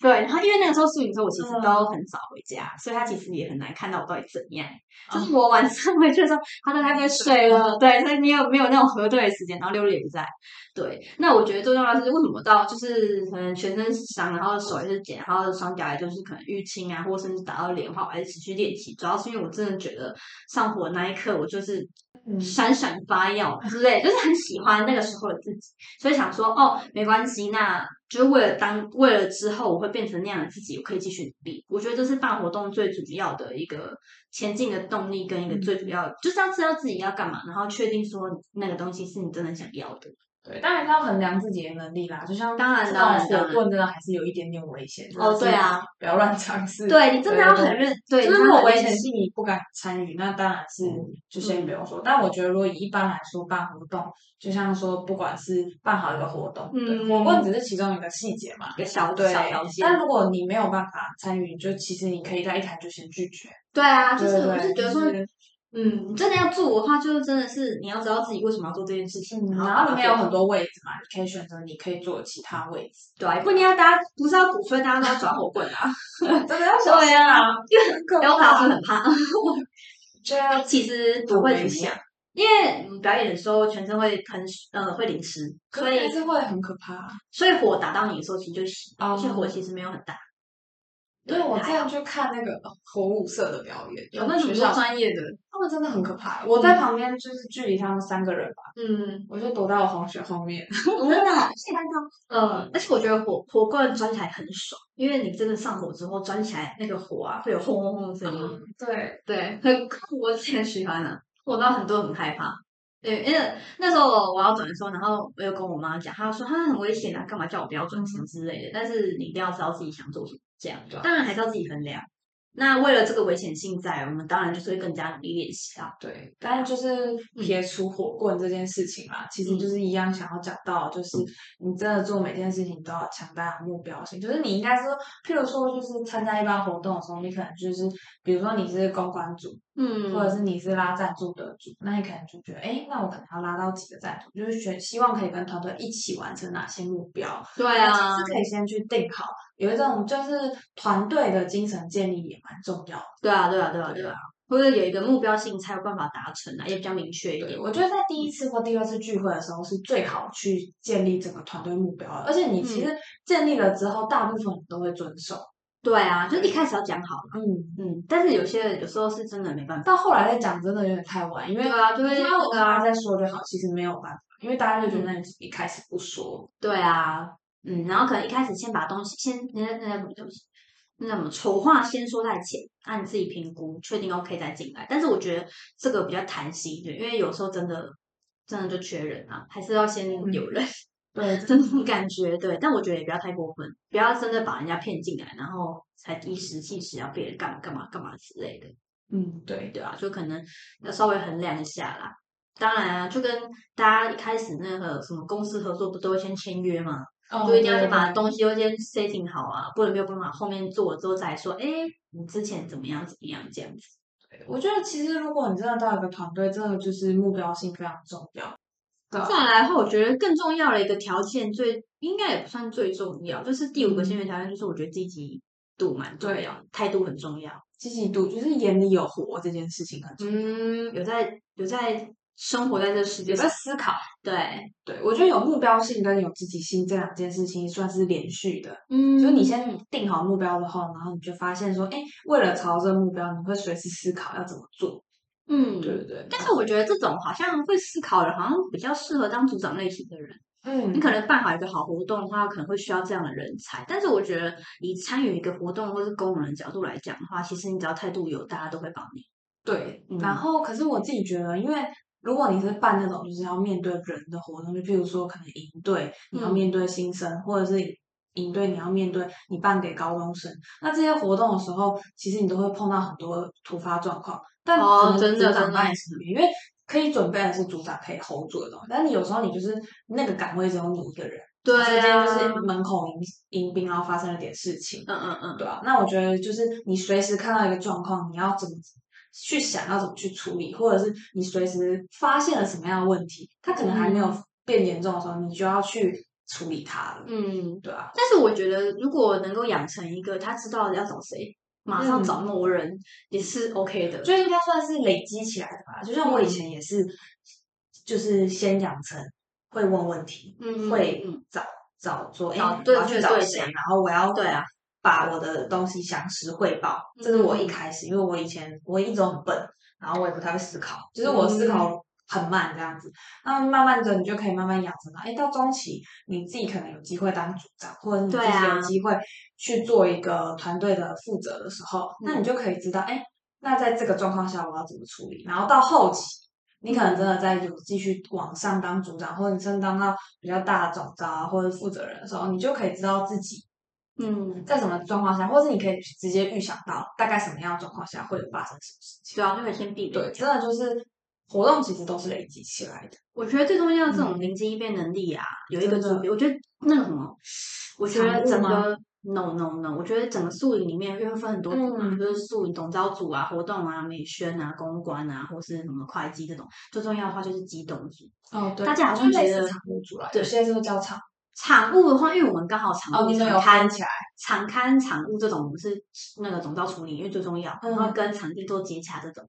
对，然后因为那个时候输赢之后，我其实都很少回家，所以他其实也很难看到我到底怎样。就是我晚上回去的时候，他都还在睡了。对，所以没有没有那种核对的时间，然后六六也不在。对，那我觉得最重要的是为什么到就是可能全身是伤，然后手也是茧，然后双脚也就是可能淤青啊，或甚至打到脸的话，我还是持续练习。主要是因为我真的觉得上火那一刻，我就是嗯闪闪发耀之类，就是很喜欢那个时候的自己，所以想说哦，没关系，那就是为了当为了之后我会变成那样的自己，我可以继续努力。我觉得这是办活动最主要的一个前进的动力，跟一个嗯最主要，就是要知道自己要干嘛，然后确定说那个东西是你真的想要的。对，当然是要衡量自己的能力啦。就像当然这当然当然种火棍真的还是有一点点危险。哦，对啊，不要乱尝试。对你真的要很认，对，就是如果危险性你不敢参与，那当然是就先不用说。但我觉得，如果以一般来说办活动，就像说，不管是办好一个活动，嗯火棍只是其中一个细节嘛，一个小对。但如果你没有办法参与，就其实你可以在一开就先拒绝。对啊，就是对我是觉得说，就是嗯，你真的要做的话，就是真的是你要知道自己为什么要做这件事情，嗯，然然后里面有很多多位置嘛，你可以选择你可以坐其他位置。对啊，不一定要大家不是要鼓吹大家都要转火棍啊，真的要小心啊，因为我老师很怕，对啊，其实不会很危险怎么样，因为嗯表演的时候全身会喷呃会淋湿，所所以是会很可怕。所以火打到你的时候其实就熄，哦而且火其实没有很大。对，我之还好前去看那个火舞社的表演，有那种学校专业的，他们真的很可怕。我在旁边就是距离他们三个人吧，嗯，我就躲在我同学后面。我真的好喜欢他。呃，而且我觉得火火棍转起来很爽，因为你真的上火之后钻起来，那个火啊会有轰轰轰的声音。对，对，很酷，我之前喜欢的，火到很多很害怕。对，因为那时候我要转的时候，然后我有跟我妈讲，她说她很危险啊，干嘛叫我不要转什么之类的。但是你一定要知道自己想做什么，这样对啊。当然还是要自己衡量。那为了这个危险性在，我们当然就是会更加努力练习啊。对，但是就是撇除火棍这件事情啦，其实就是一样想要讲到，就是你真的做每件事情都要强大的目标性，就是你应该说，譬如说就是参加一般活动的时候，你可能就是比如说你是公关组，嗯，或者是你是拉赞助的组，那你可能就觉得，哎，那我可能要拉到几个赞助，就是选希望可以跟团队一起完成哪些目标，对啊实，可以先去定好，有一种就是团队的精神建立也蛮重要的。对啊，对啊，对啊，对对啊，或者有一个目标性才有办法达成啊，也比较明确一，点。我觉得在第一次或第二次聚会的时候是最好去建立整个团队目标的，而且你其实建立了之后，大部分人都会遵守。对啊，就一开始要讲好，嗯，嗯，但是有些有时候是真的没办法。到后来再讲真的有点太晚，因为对啊，就会他我那个啊大家再说就好，其实没有办法，因为大家就觉得你一开始不说，对啊，嗯，然后可能一开始先把东西先那那那什么东西，那什么丑话先说在前，按自己评估，确定 OK 再进来。但是我觉得这个比较弹性，对，因为有时候真的真的就缺人啊，还是要先有人，对，这种 感觉对。但我觉得也不要太过分，不要真的把人家骗进来，然后才一时气时要别人干嘛干嘛干嘛之类的。嗯，对，对啊，就可能要稍微衡量一下啦。当然啊，就跟大家一开始那个什么公司合作，不都会先签约嘛？哦就一定要先把对东西都先 setting 好啊，不能没有办法后面做了之后再说，哎，你之前怎么样怎么样这样子。我觉得其实如果你真的到一个团队，真的就是目标性非常重要。再来的话，我觉得更重要的一个条件，最应该也不算最重要，就是第五个先决条件，就是我觉得积极度蛮重对。要，态度很重要。积极度就是眼里有活这件事情很重要，嗯，有在有在生活在这世界有上在，思考。对，对，我觉得有目标性跟有积极性这两件事情算是连续的。嗯。就是你先定好目标之后，然后你就发现说，哎，为了朝这个目标，你会随时思考要怎么做，嗯，对对对？但是我觉得这种好像会思考的，好像比较适合当组长类型的人。嗯，你可能办好一个好活动的话，可能会需要这样的人才。但是我觉得，以参与一个活动或是公人的角度来讲的话，其实你只要态度有，大家都会帮你。对。嗯然后，可是我自己觉得，因为如果你是办那种就是要面对人的活动，就譬如说可能营队，你要嗯面对新生，或者是营队你要面对你办给高中生，那这些活动的时候，其实你都会碰到很多突发状况。但可能哦真的组长真的帮你处理，因为可以准备的是组长可以 hold 住的东西，但你有时候你就是那个岗位只有你一个人，对假设今天就是啊门口迎迎宾，然后发生了点事情，嗯嗯嗯，对啊，那我觉得就是你随时看到一个状况，你要怎么去想，要怎么去处理，或者是你随时发现了什么样的问题，它可能还没有嗯变严重的时候，你就要去处理他了。嗯。对啊，但是我觉得，如果能够养成一个他知道要找谁，马上嗯找某人，也是 OK 的。就应该算是累积起来的吧。就像我以嗯前也是，就是先养成会问问题，嗯会嗯找找说，哎、我要去找谁，然后我要对啊，把我的东西详实汇报。这是我一嗯开始，因为我以前我一直都很笨，然后我也不太会思考，就是我思考很慢这样子。那慢慢的，你就可以慢慢养成了。哎，到中期你自己可能有机会当组长，或者你自己有机会去做一个团队的负责的时候，那你就可以知道，哎，那在这个状况下我要怎么处理。然后到后期，你可能真的在有继续往上当组长，或者你真当到比较大的总招或者负责人的时候，你就可以知道自己。嗯，在什么状况下，或是你可以直接预想到大概什么样的状况下会发生什么事情？对啊，就可以先避免。对，真的就是活动其实都是累积起来的。我觉得最重要这种灵机应变能力啊，有一个组别，我觉得那个什么，我觉得整个 no no no，我觉得整个宿营里面又会分很多组嘛，就是宿营总招组啊、活动啊、美宣啊、公关啊，或是什么会计这种。最重要的话就是机动组。哦，对，大家好像觉得场务组啦，对，现在都叫场。场务的话，因为我们刚好场务场刊起来，场刊场务这种是那个总招处理，因为最重要，然后跟场地做接洽这种，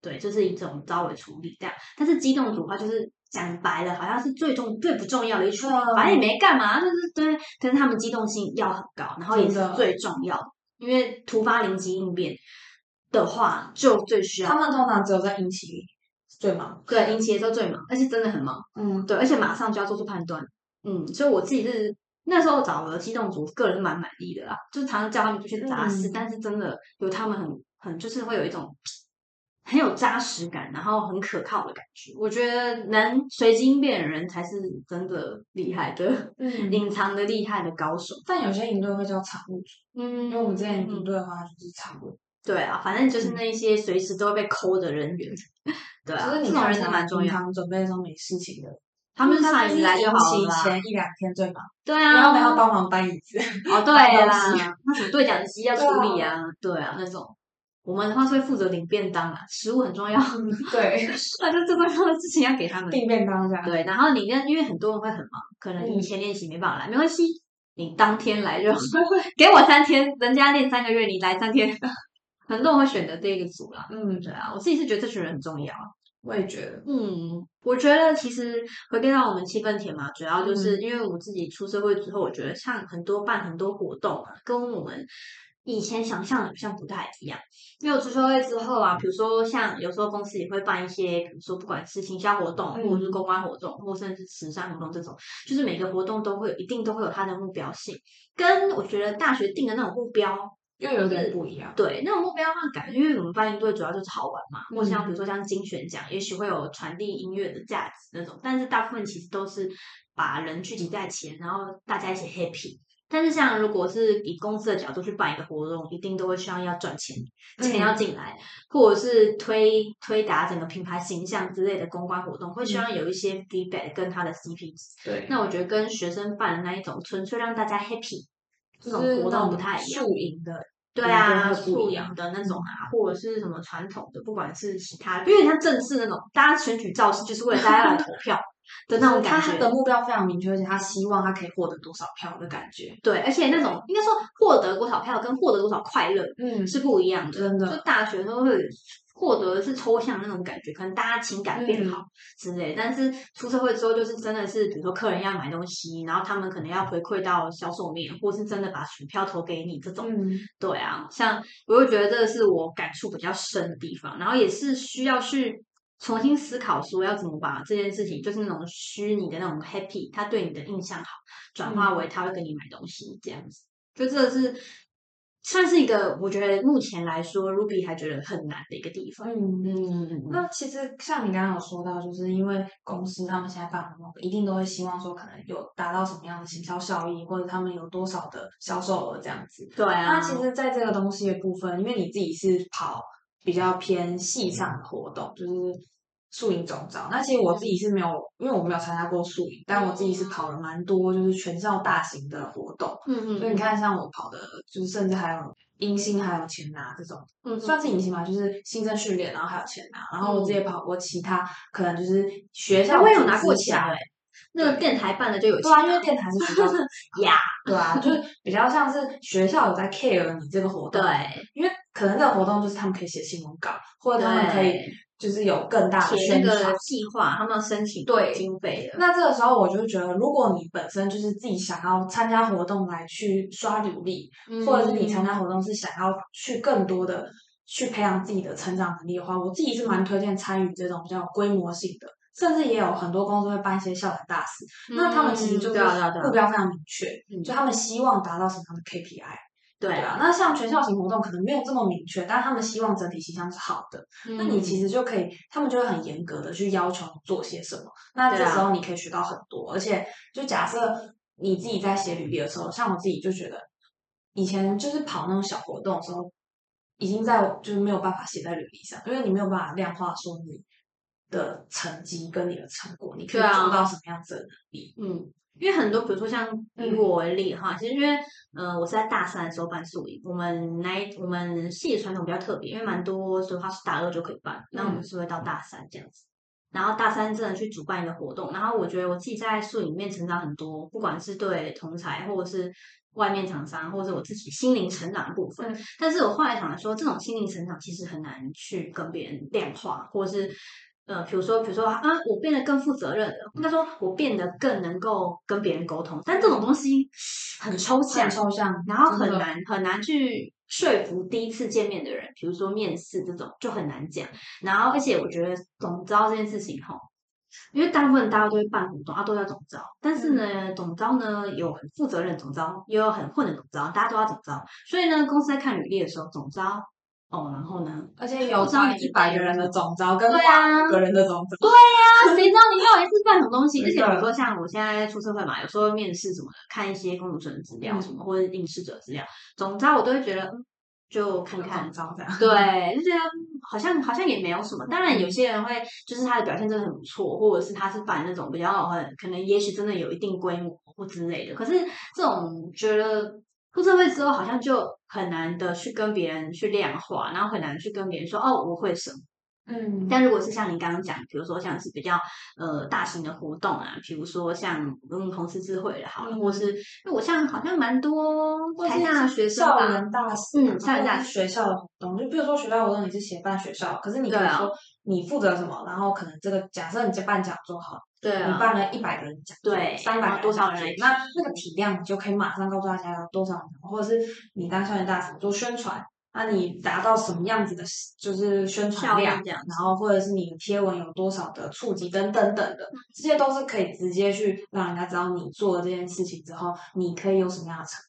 对，就是一种招委处理这样。但是机动组的话，就是讲白了，好像是最重最不重要的一群，反正也没干嘛，就是对。但是他们机动性要很高，然后也是最重要的，因为突发临机应变的话，就最需要。他们通常只有在引起最忙，对，引起的时候最忙，而且真的很忙，嗯，对，而且马上就要做出判断。嗯，所以我自己是那时候找了机动组，个人蛮满意的啦。就是常常叫他们出去杂事，但是真的有他们很很，就是会有一种很有扎实感，然后很可靠的感觉。我觉得能随机应变的人才是真的厉害的，嗯隐藏的厉害的高手。但有些营队会叫常务组，嗯，因为我们之前营队的话就是常务。对啊，反正就是那些随时都会被抠的人员。对啊，这种人是蛮重要。准备的时候没事情的。他们上一来就好了。前一两天最忙。对啊。然后还要帮忙搬椅子。哦，对啦。那什么对讲机要处理啊？对啊，那种。我们的话是会负责领便当啊，食物很重要。对。那就最重要的事情要给他们。订便当这样。对，然后你跟因为很多人会很忙，可能以前练习没办法来，没关系，你当天来就。给我三天，人家练三个月，你来三天。很多人会选择这个组啦。嗯，对啊，我自己是觉得这群人很重要。我也觉得，嗯，我觉得其实回归到我们气氛田嘛，主要就是因为我自己出社会之后，我觉得像很多办很多活动啊，跟我们以前想象的好像不太一样。因为我出社会之后啊，比如说像有时候公司也会办一些，比如说不管是行销活动，或者是公关活动，或甚至是慈善活动这种，就是每个活动都会有一定都会有它的目标性，跟我觉得大学定的那种目标。又有点不一样，对那种目标的话，感因为我们发音队主要就是好玩嘛，或像比如说像精选奖，也许会有传递音乐的价值那种，但是大部分其实都是把人聚集在前，然后大家一起 happy。但是像如果是以公司的角度去办一个活动，一定都会希望要赚钱，钱要进来，或者是推推打整个品牌形象之类的公关活动，会希望有一些 feedback 跟他的 CP 值。对，那我觉得跟学生办的那一种纯粹让大家 happy。这种活动不太一样，宿营的，对啊，素养的那种啊，或者是什么传统的，不管是其他，因为像正式那种，大家选举造势就是为了大家来投票的那种感觉。他的目标非常明确，而且他希望他可以获得多少票的感觉。对，而且那种应该说获得多少票跟获得多少快乐，嗯，是不一样的。真的，就大学都会。获得的是抽象那种感觉，可能大家情感变好之类。但是出社会之后，就是真的是，比如说客人要买东西，然后他们可能要回馈到销售面，或是真的把选票投给你这种。对啊，像我就觉得这个是我感触比较深的地方，然后也是需要去重新思考，说要怎么把这件事情，就是那种虚拟的那种 happy，他对你的印象好，转化为他会跟你买东西这样子。就这个是。算是一个，我觉得目前来说，Ruby 还觉得很难的一个地方。嗯嗯。那其实像你刚刚有说到，就是因为公司他们现在办活动，一定都会希望说，可能有达到什么样的行销效益，或者他们有多少的销售额这样子。对啊。那其实，在这个东西的部分，因为你自己是跑比较偏系上的活动，就是。宿营总招，那其实我自己是没有，因为我没有参加过宿营，但我自己是跑了蛮多，就是全校大型的活动。嗯嗯。所以你看，像我跑的，就是甚至还有迎新，还有前拿这种，嗯，算是迎新嘛，就是新生训练，然后还有前拿。然后我自己跑过其他，可能就是学校。我有拿过钱哎，那个电台办的就有钱。对啊，因为电台是学校 呀，对啊，就是比较像是学校有在 care 你这个活动。对。因为可能这个活动就是他们可以写新闻稿，或者他们可以。就是有更大的宣传计划，他们要申请对经费的。那这个时候，我就觉得，如果你本身就是自己想要参加活动来去刷履历，或者是你参加活动是想要去更多的去培养自己的成长能力的话，我自己是蛮推荐参与这种比较规模性的甚至也有很多公司会办一些校园大使，那他们其实就是目标非常明确，嗯就他们希望达到什么样的 KPI。对对啊，那像全校型活动可能没有这么明确，但他们希望整体形象是好的。那你其实实就可以，他们就会很严格的去要求你做些什么。那这时候你可以学到很多，而且就假设你自己在写履历的时候，像我自己就觉得，以前就是跑那种小活动的时候，已经在就是没有办法写在履历上，因为你没有办法量化说你的成绩跟你的成果，你可以做到什么样子的能力。嗯。因为很多，比如说像以嗯我为例的话，其实因为呃，我是在大三的时候办宿营，我们那一我们系的传统比较特别，因为蛮多的话是大二就可以办，那我们是会到大三这样子。然后大三真的去主办一个活动，然后我觉得我自己在宿营里面成长很多，不管是对同才或者是外面厂商，或者是我自己心灵成长的部分。嗯但是我后来想来说，这种心灵成长其实很难去跟别人量化，或者是呃，比如说，比如说啊，我变得更负责任了，应该说我变得更能够跟别人沟通，但这种东西很抽象很，抽象，然后很难很难去说服第一次见面的人，比如说面试这种就很难讲。然后，而且我觉得总招这件事情吼，因为大部分大家都会办活动，啊都要总招，但是呢，总招呢有很负责任的总招，也有很混的总招，大家都要总招。所以呢，公司在看履历的时候，总招哦，然后呢，而且有不知道你一百个人的总招跟对啊五个人的总招，啊，谁知道你到底是办什么东西？而且比如说像我现在出社会嘛，有时候面试什么的，看一些公主生的资料嗯什么，或者是应试者资料，总招我都会觉得，嗯，就看看总。招这样。对，就觉得嗯好像好像也没有什么。当然，有些人会就是他的表现真的很不错，或者是他是办那种比较很可能，也许真的有一定规模或之类的。可是这种觉得出社会之后，好像就很难的去跟别人去量化，然后很难去跟别人说哦，我会什么。嗯，但如果是像你刚刚讲，比如说像是比较呃大型的活动啊，比如说像嗯红十字会的好了，嗯或是因为我像好像蛮多台大学生校吧，园大使，嗯校园大或者是学校的活动，就比如说学校活动你是协办学校，可是你可以说你负责什么，然后可能这个假设你在办讲座好对啊，办了一百个人讲座，对三百多少人那那个体量你就可以马上告诉大家有多少人，或者是你当校园大使做宣传。那你达到什么样子的，就是宣传量，然后或者是你的贴文有多少的触及等等等的，这些都是可以直接去让人家知道你做了这件事情之后，你可以有什么样的成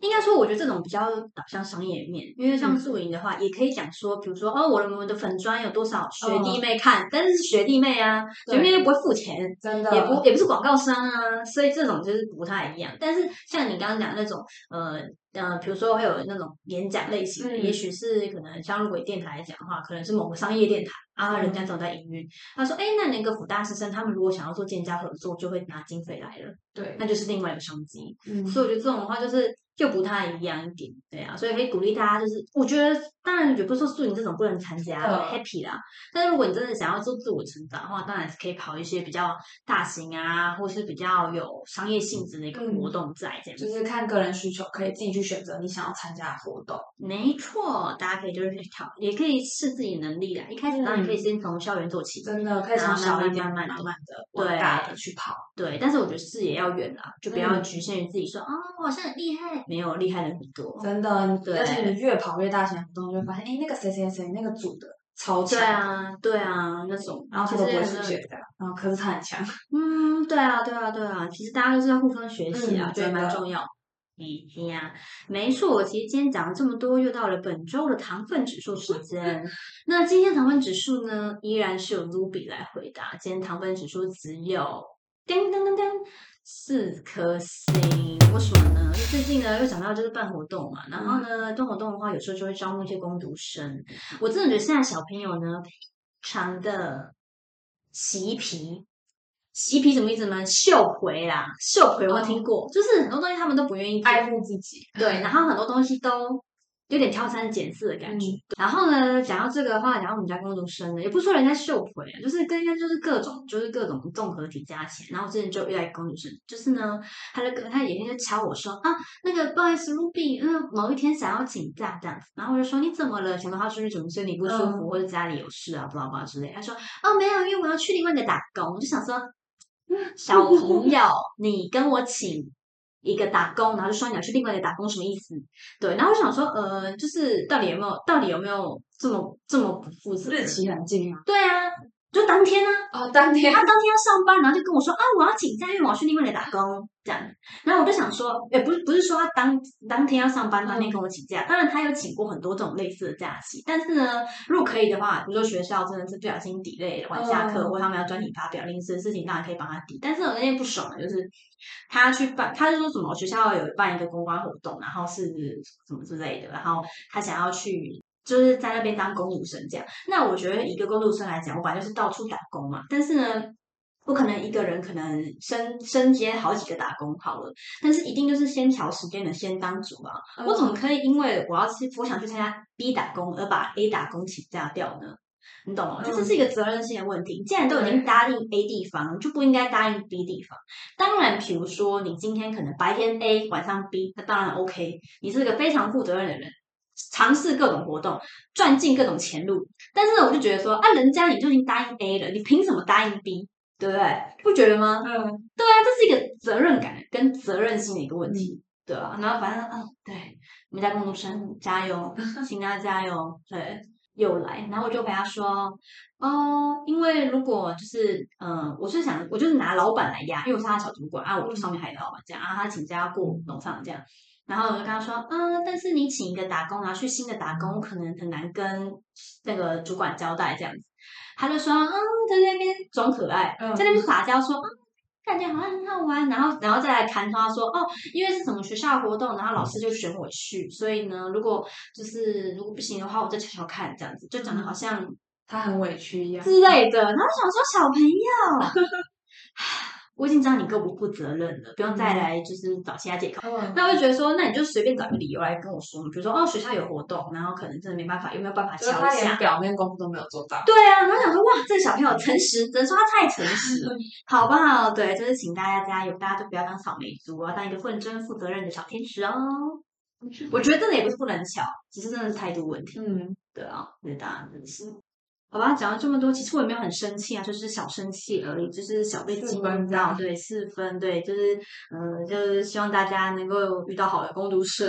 应该说，我觉得这种比较导向商业面，因为像嗯宿营的话，也可以讲说，比如说哦，我的我的粉砖有多少学弟嗯妹看，但是是学弟妹啊，对学弟妹又不会付钱，真的也不也不是广告商啊，所以这种就是不太一样。但是像你刚刚讲的那种，呃呃，比如说会有那种演讲类型的，嗯。也许是可能像如果电台来讲的话，可能是某个商业电台啊，嗯人家总在营运，他说，哎，那那个辅大师生他们如果想要做建家合作，就会拿经费来了，对，那就是另外一个商机。嗯。所以我觉得这种的话就是就不太一样一点，对啊，所以可以鼓励大家，就是我觉得当然也不是说宿营这种不能参加、嗯。happy 啦，但是如果你真的想要做自我成长的话，当然是可以跑一些比较大型啊，或是比较有商业性质的一个活动在这样子。就是看个人需求，可以自己去选择你想要参加的活动。没错，大家可以就是去挑，也可以试自己能力啦。一开始当然可以先从校园做起，真的可以从小一点慢慢慢慢慢的对往大的去跑。对，但是我觉得视野要远啦，就不要嗯局限于自己说啊、我好像很厉害，没有厉害的人很多。真的，对但是你越跑越大型的活动，就会发现，哎，那个谁谁谁那个组的超强对，啊，对啊，那种，然后他都不会出其实现的，然后可是他很强。嗯，对啊，对啊，对啊，其实大家都是要互相学习啊，嗯觉得蛮重要。嗯呀，没错。其实今天讲了这么多，又到了本周的糖分指数时间。那今天糖分指数呢，依然是由 Ruby 来回答。今天糖分指数只有叮当当当四颗星。为什么呢？因为最近呢又讲到就是办活动嘛，然后呢办活动的话，有时候就会招募一些工读生。我真的觉得现在小朋友呢，非常的皮皮。嬉皮什么意思呢？秀回啦，秀回我听过，就是很多东西他们都不愿意，爱护自己，对，然后很多东西都有点挑三拣四的感觉。然后呢，讲到这个的话，讲到我们家公主生呢，也不说人家秀回啊，就是跟人家就是各种就是各种综合体加起来。然后之前就遇到一个工读生，就是呢，他就跟他有一天就敲我说啊，那个不好意思，Ruby，嗯，某一天想要请假这样子。然后我就说你怎么了？想到他是不是什么身体不舒服，嗯或者家里有事啊，巴拉巴拉之类。他说哦没有，因为我要去另外一个打工。我就想说，小朋友，你跟我请一个打工，然后就说你要去另外一个打工，什么意思？对，然后我想说，呃，就是到底有没有，到底有没有这么这么不负责任？日期很近啊。对啊，就当天呢、哦，当天他当天要上班，然后就跟我说啊，我要请假，因为我要去另外的打工，这样。然后我就想说，也不是不是说他当当天要上班，当天跟我请假。当然他有请过很多这种类似的假期，但是呢，如果可以的话，比如说学校真的是不小心 delay 了晚下课，嗯或他们要专题发表临时的事情，当然可以帮他抵。但是我那天不爽的就是他去办，他是说什么学校有办一个公关活动，然后是什么之类的，然后他想要去。就是在那边当工读生这样，那我觉得一个工读生来讲，我本来就是到处打工嘛，但是呢，不可能一个人可能身身兼好几个打工好了，但是一定就是先调时间的先当主啊。我怎么可以因为我要去我想去参加 B 打工而把 A 打工请假掉呢？你懂吗？就这是一个责任心的问题。既然都已经答应 A 地方，就不应该答应 B 地方。当然，比如说你今天可能白天 A，晚上 B，那当然 OK。你是个非常负责任的人，尝试各种活动，赚尽各种钱路。但是我就觉得说，啊，人家你就已经答应 A 了，你凭什么答应 B？对不对？不觉得吗？嗯，对啊，这是一个责任感跟责任心的一个问题，对啊。然后反正嗯，对，我们家工读生加油，请大家加油，对，又来。然后我就陪他说，哦，因为如果就是嗯，我是想，我就是拿老板来压，因为我是他小主管啊，我上面还有老板这样，啊他请假要过农场这样。然后我就跟他说，嗯，但是你请一个打工，然后去新的打工，可能很难跟那个主管交代这样子。他就说，嗯，在那边装可爱，嗯在那边撒娇说，嗯，感觉好像很好玩。然后，然后再来看他说，哦，因为是什么学校的活动，然后老师就选我去，所以呢，如果就是如果不行的话，我再瞧瞧看，这样子就讲的好像他很委屈一样。之类的。然后想说，小朋友 我已经知道你够不负责任了，不用再来就是找其他借口。嗯，那我就觉得说，那你就随便找个理由来跟我说，比如说哦学校有活动，然后可能真的没办法，有没有办法敲一下？表面功夫都没有做到。对啊，然后想说哇，这个小朋友诚实，只能说他太诚实了，好不好？对，就是请大家加油，大家都不要当草莓族，要当一个认真负责任的小天使哦。我觉得真的也不是不能巧，只是真的是态度问题。嗯，对啊，对大家真的是。好吧，讲了这么多，其实我也没有很生气啊，就是小生气而已，就是小被四惊到，对，四分，对，就是嗯，就是希望大家能够遇到好的工读生。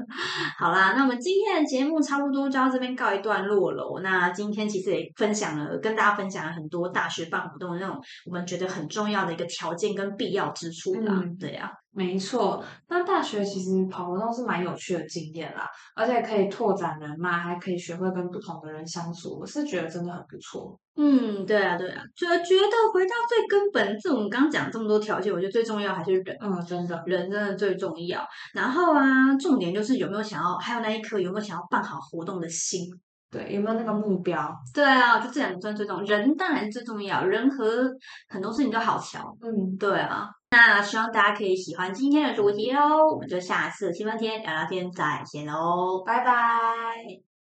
好啦，那我们今天的节目差不多就到这边告一段落了。那今天其实也分享了，跟大家分享了很多大学办活动的那种我们觉得很重要的一个条件跟必要之处啦。嗯对啊，没错。那大学其实跑活动是蛮有趣的经验啦，而且可以拓展人脉，还可以学会跟不同的人相处，我是觉得真的很不错。嗯，对啊，对啊，觉觉得回到最根本，这我们刚刚讲这么多条件，我觉得最重要还是人。嗯，真的。人真的最重要。然后啊，重点就是有没有想要，还有那一颗有没有想要办好活动的心。对，有没有那个目标？对啊，就这两个算最重要。人当然最重要，人和很多事情都好瞧。嗯，对啊，那希望大家可以喜欢今天的主题哦。我们就下次七分天聊聊天再见喽，拜拜。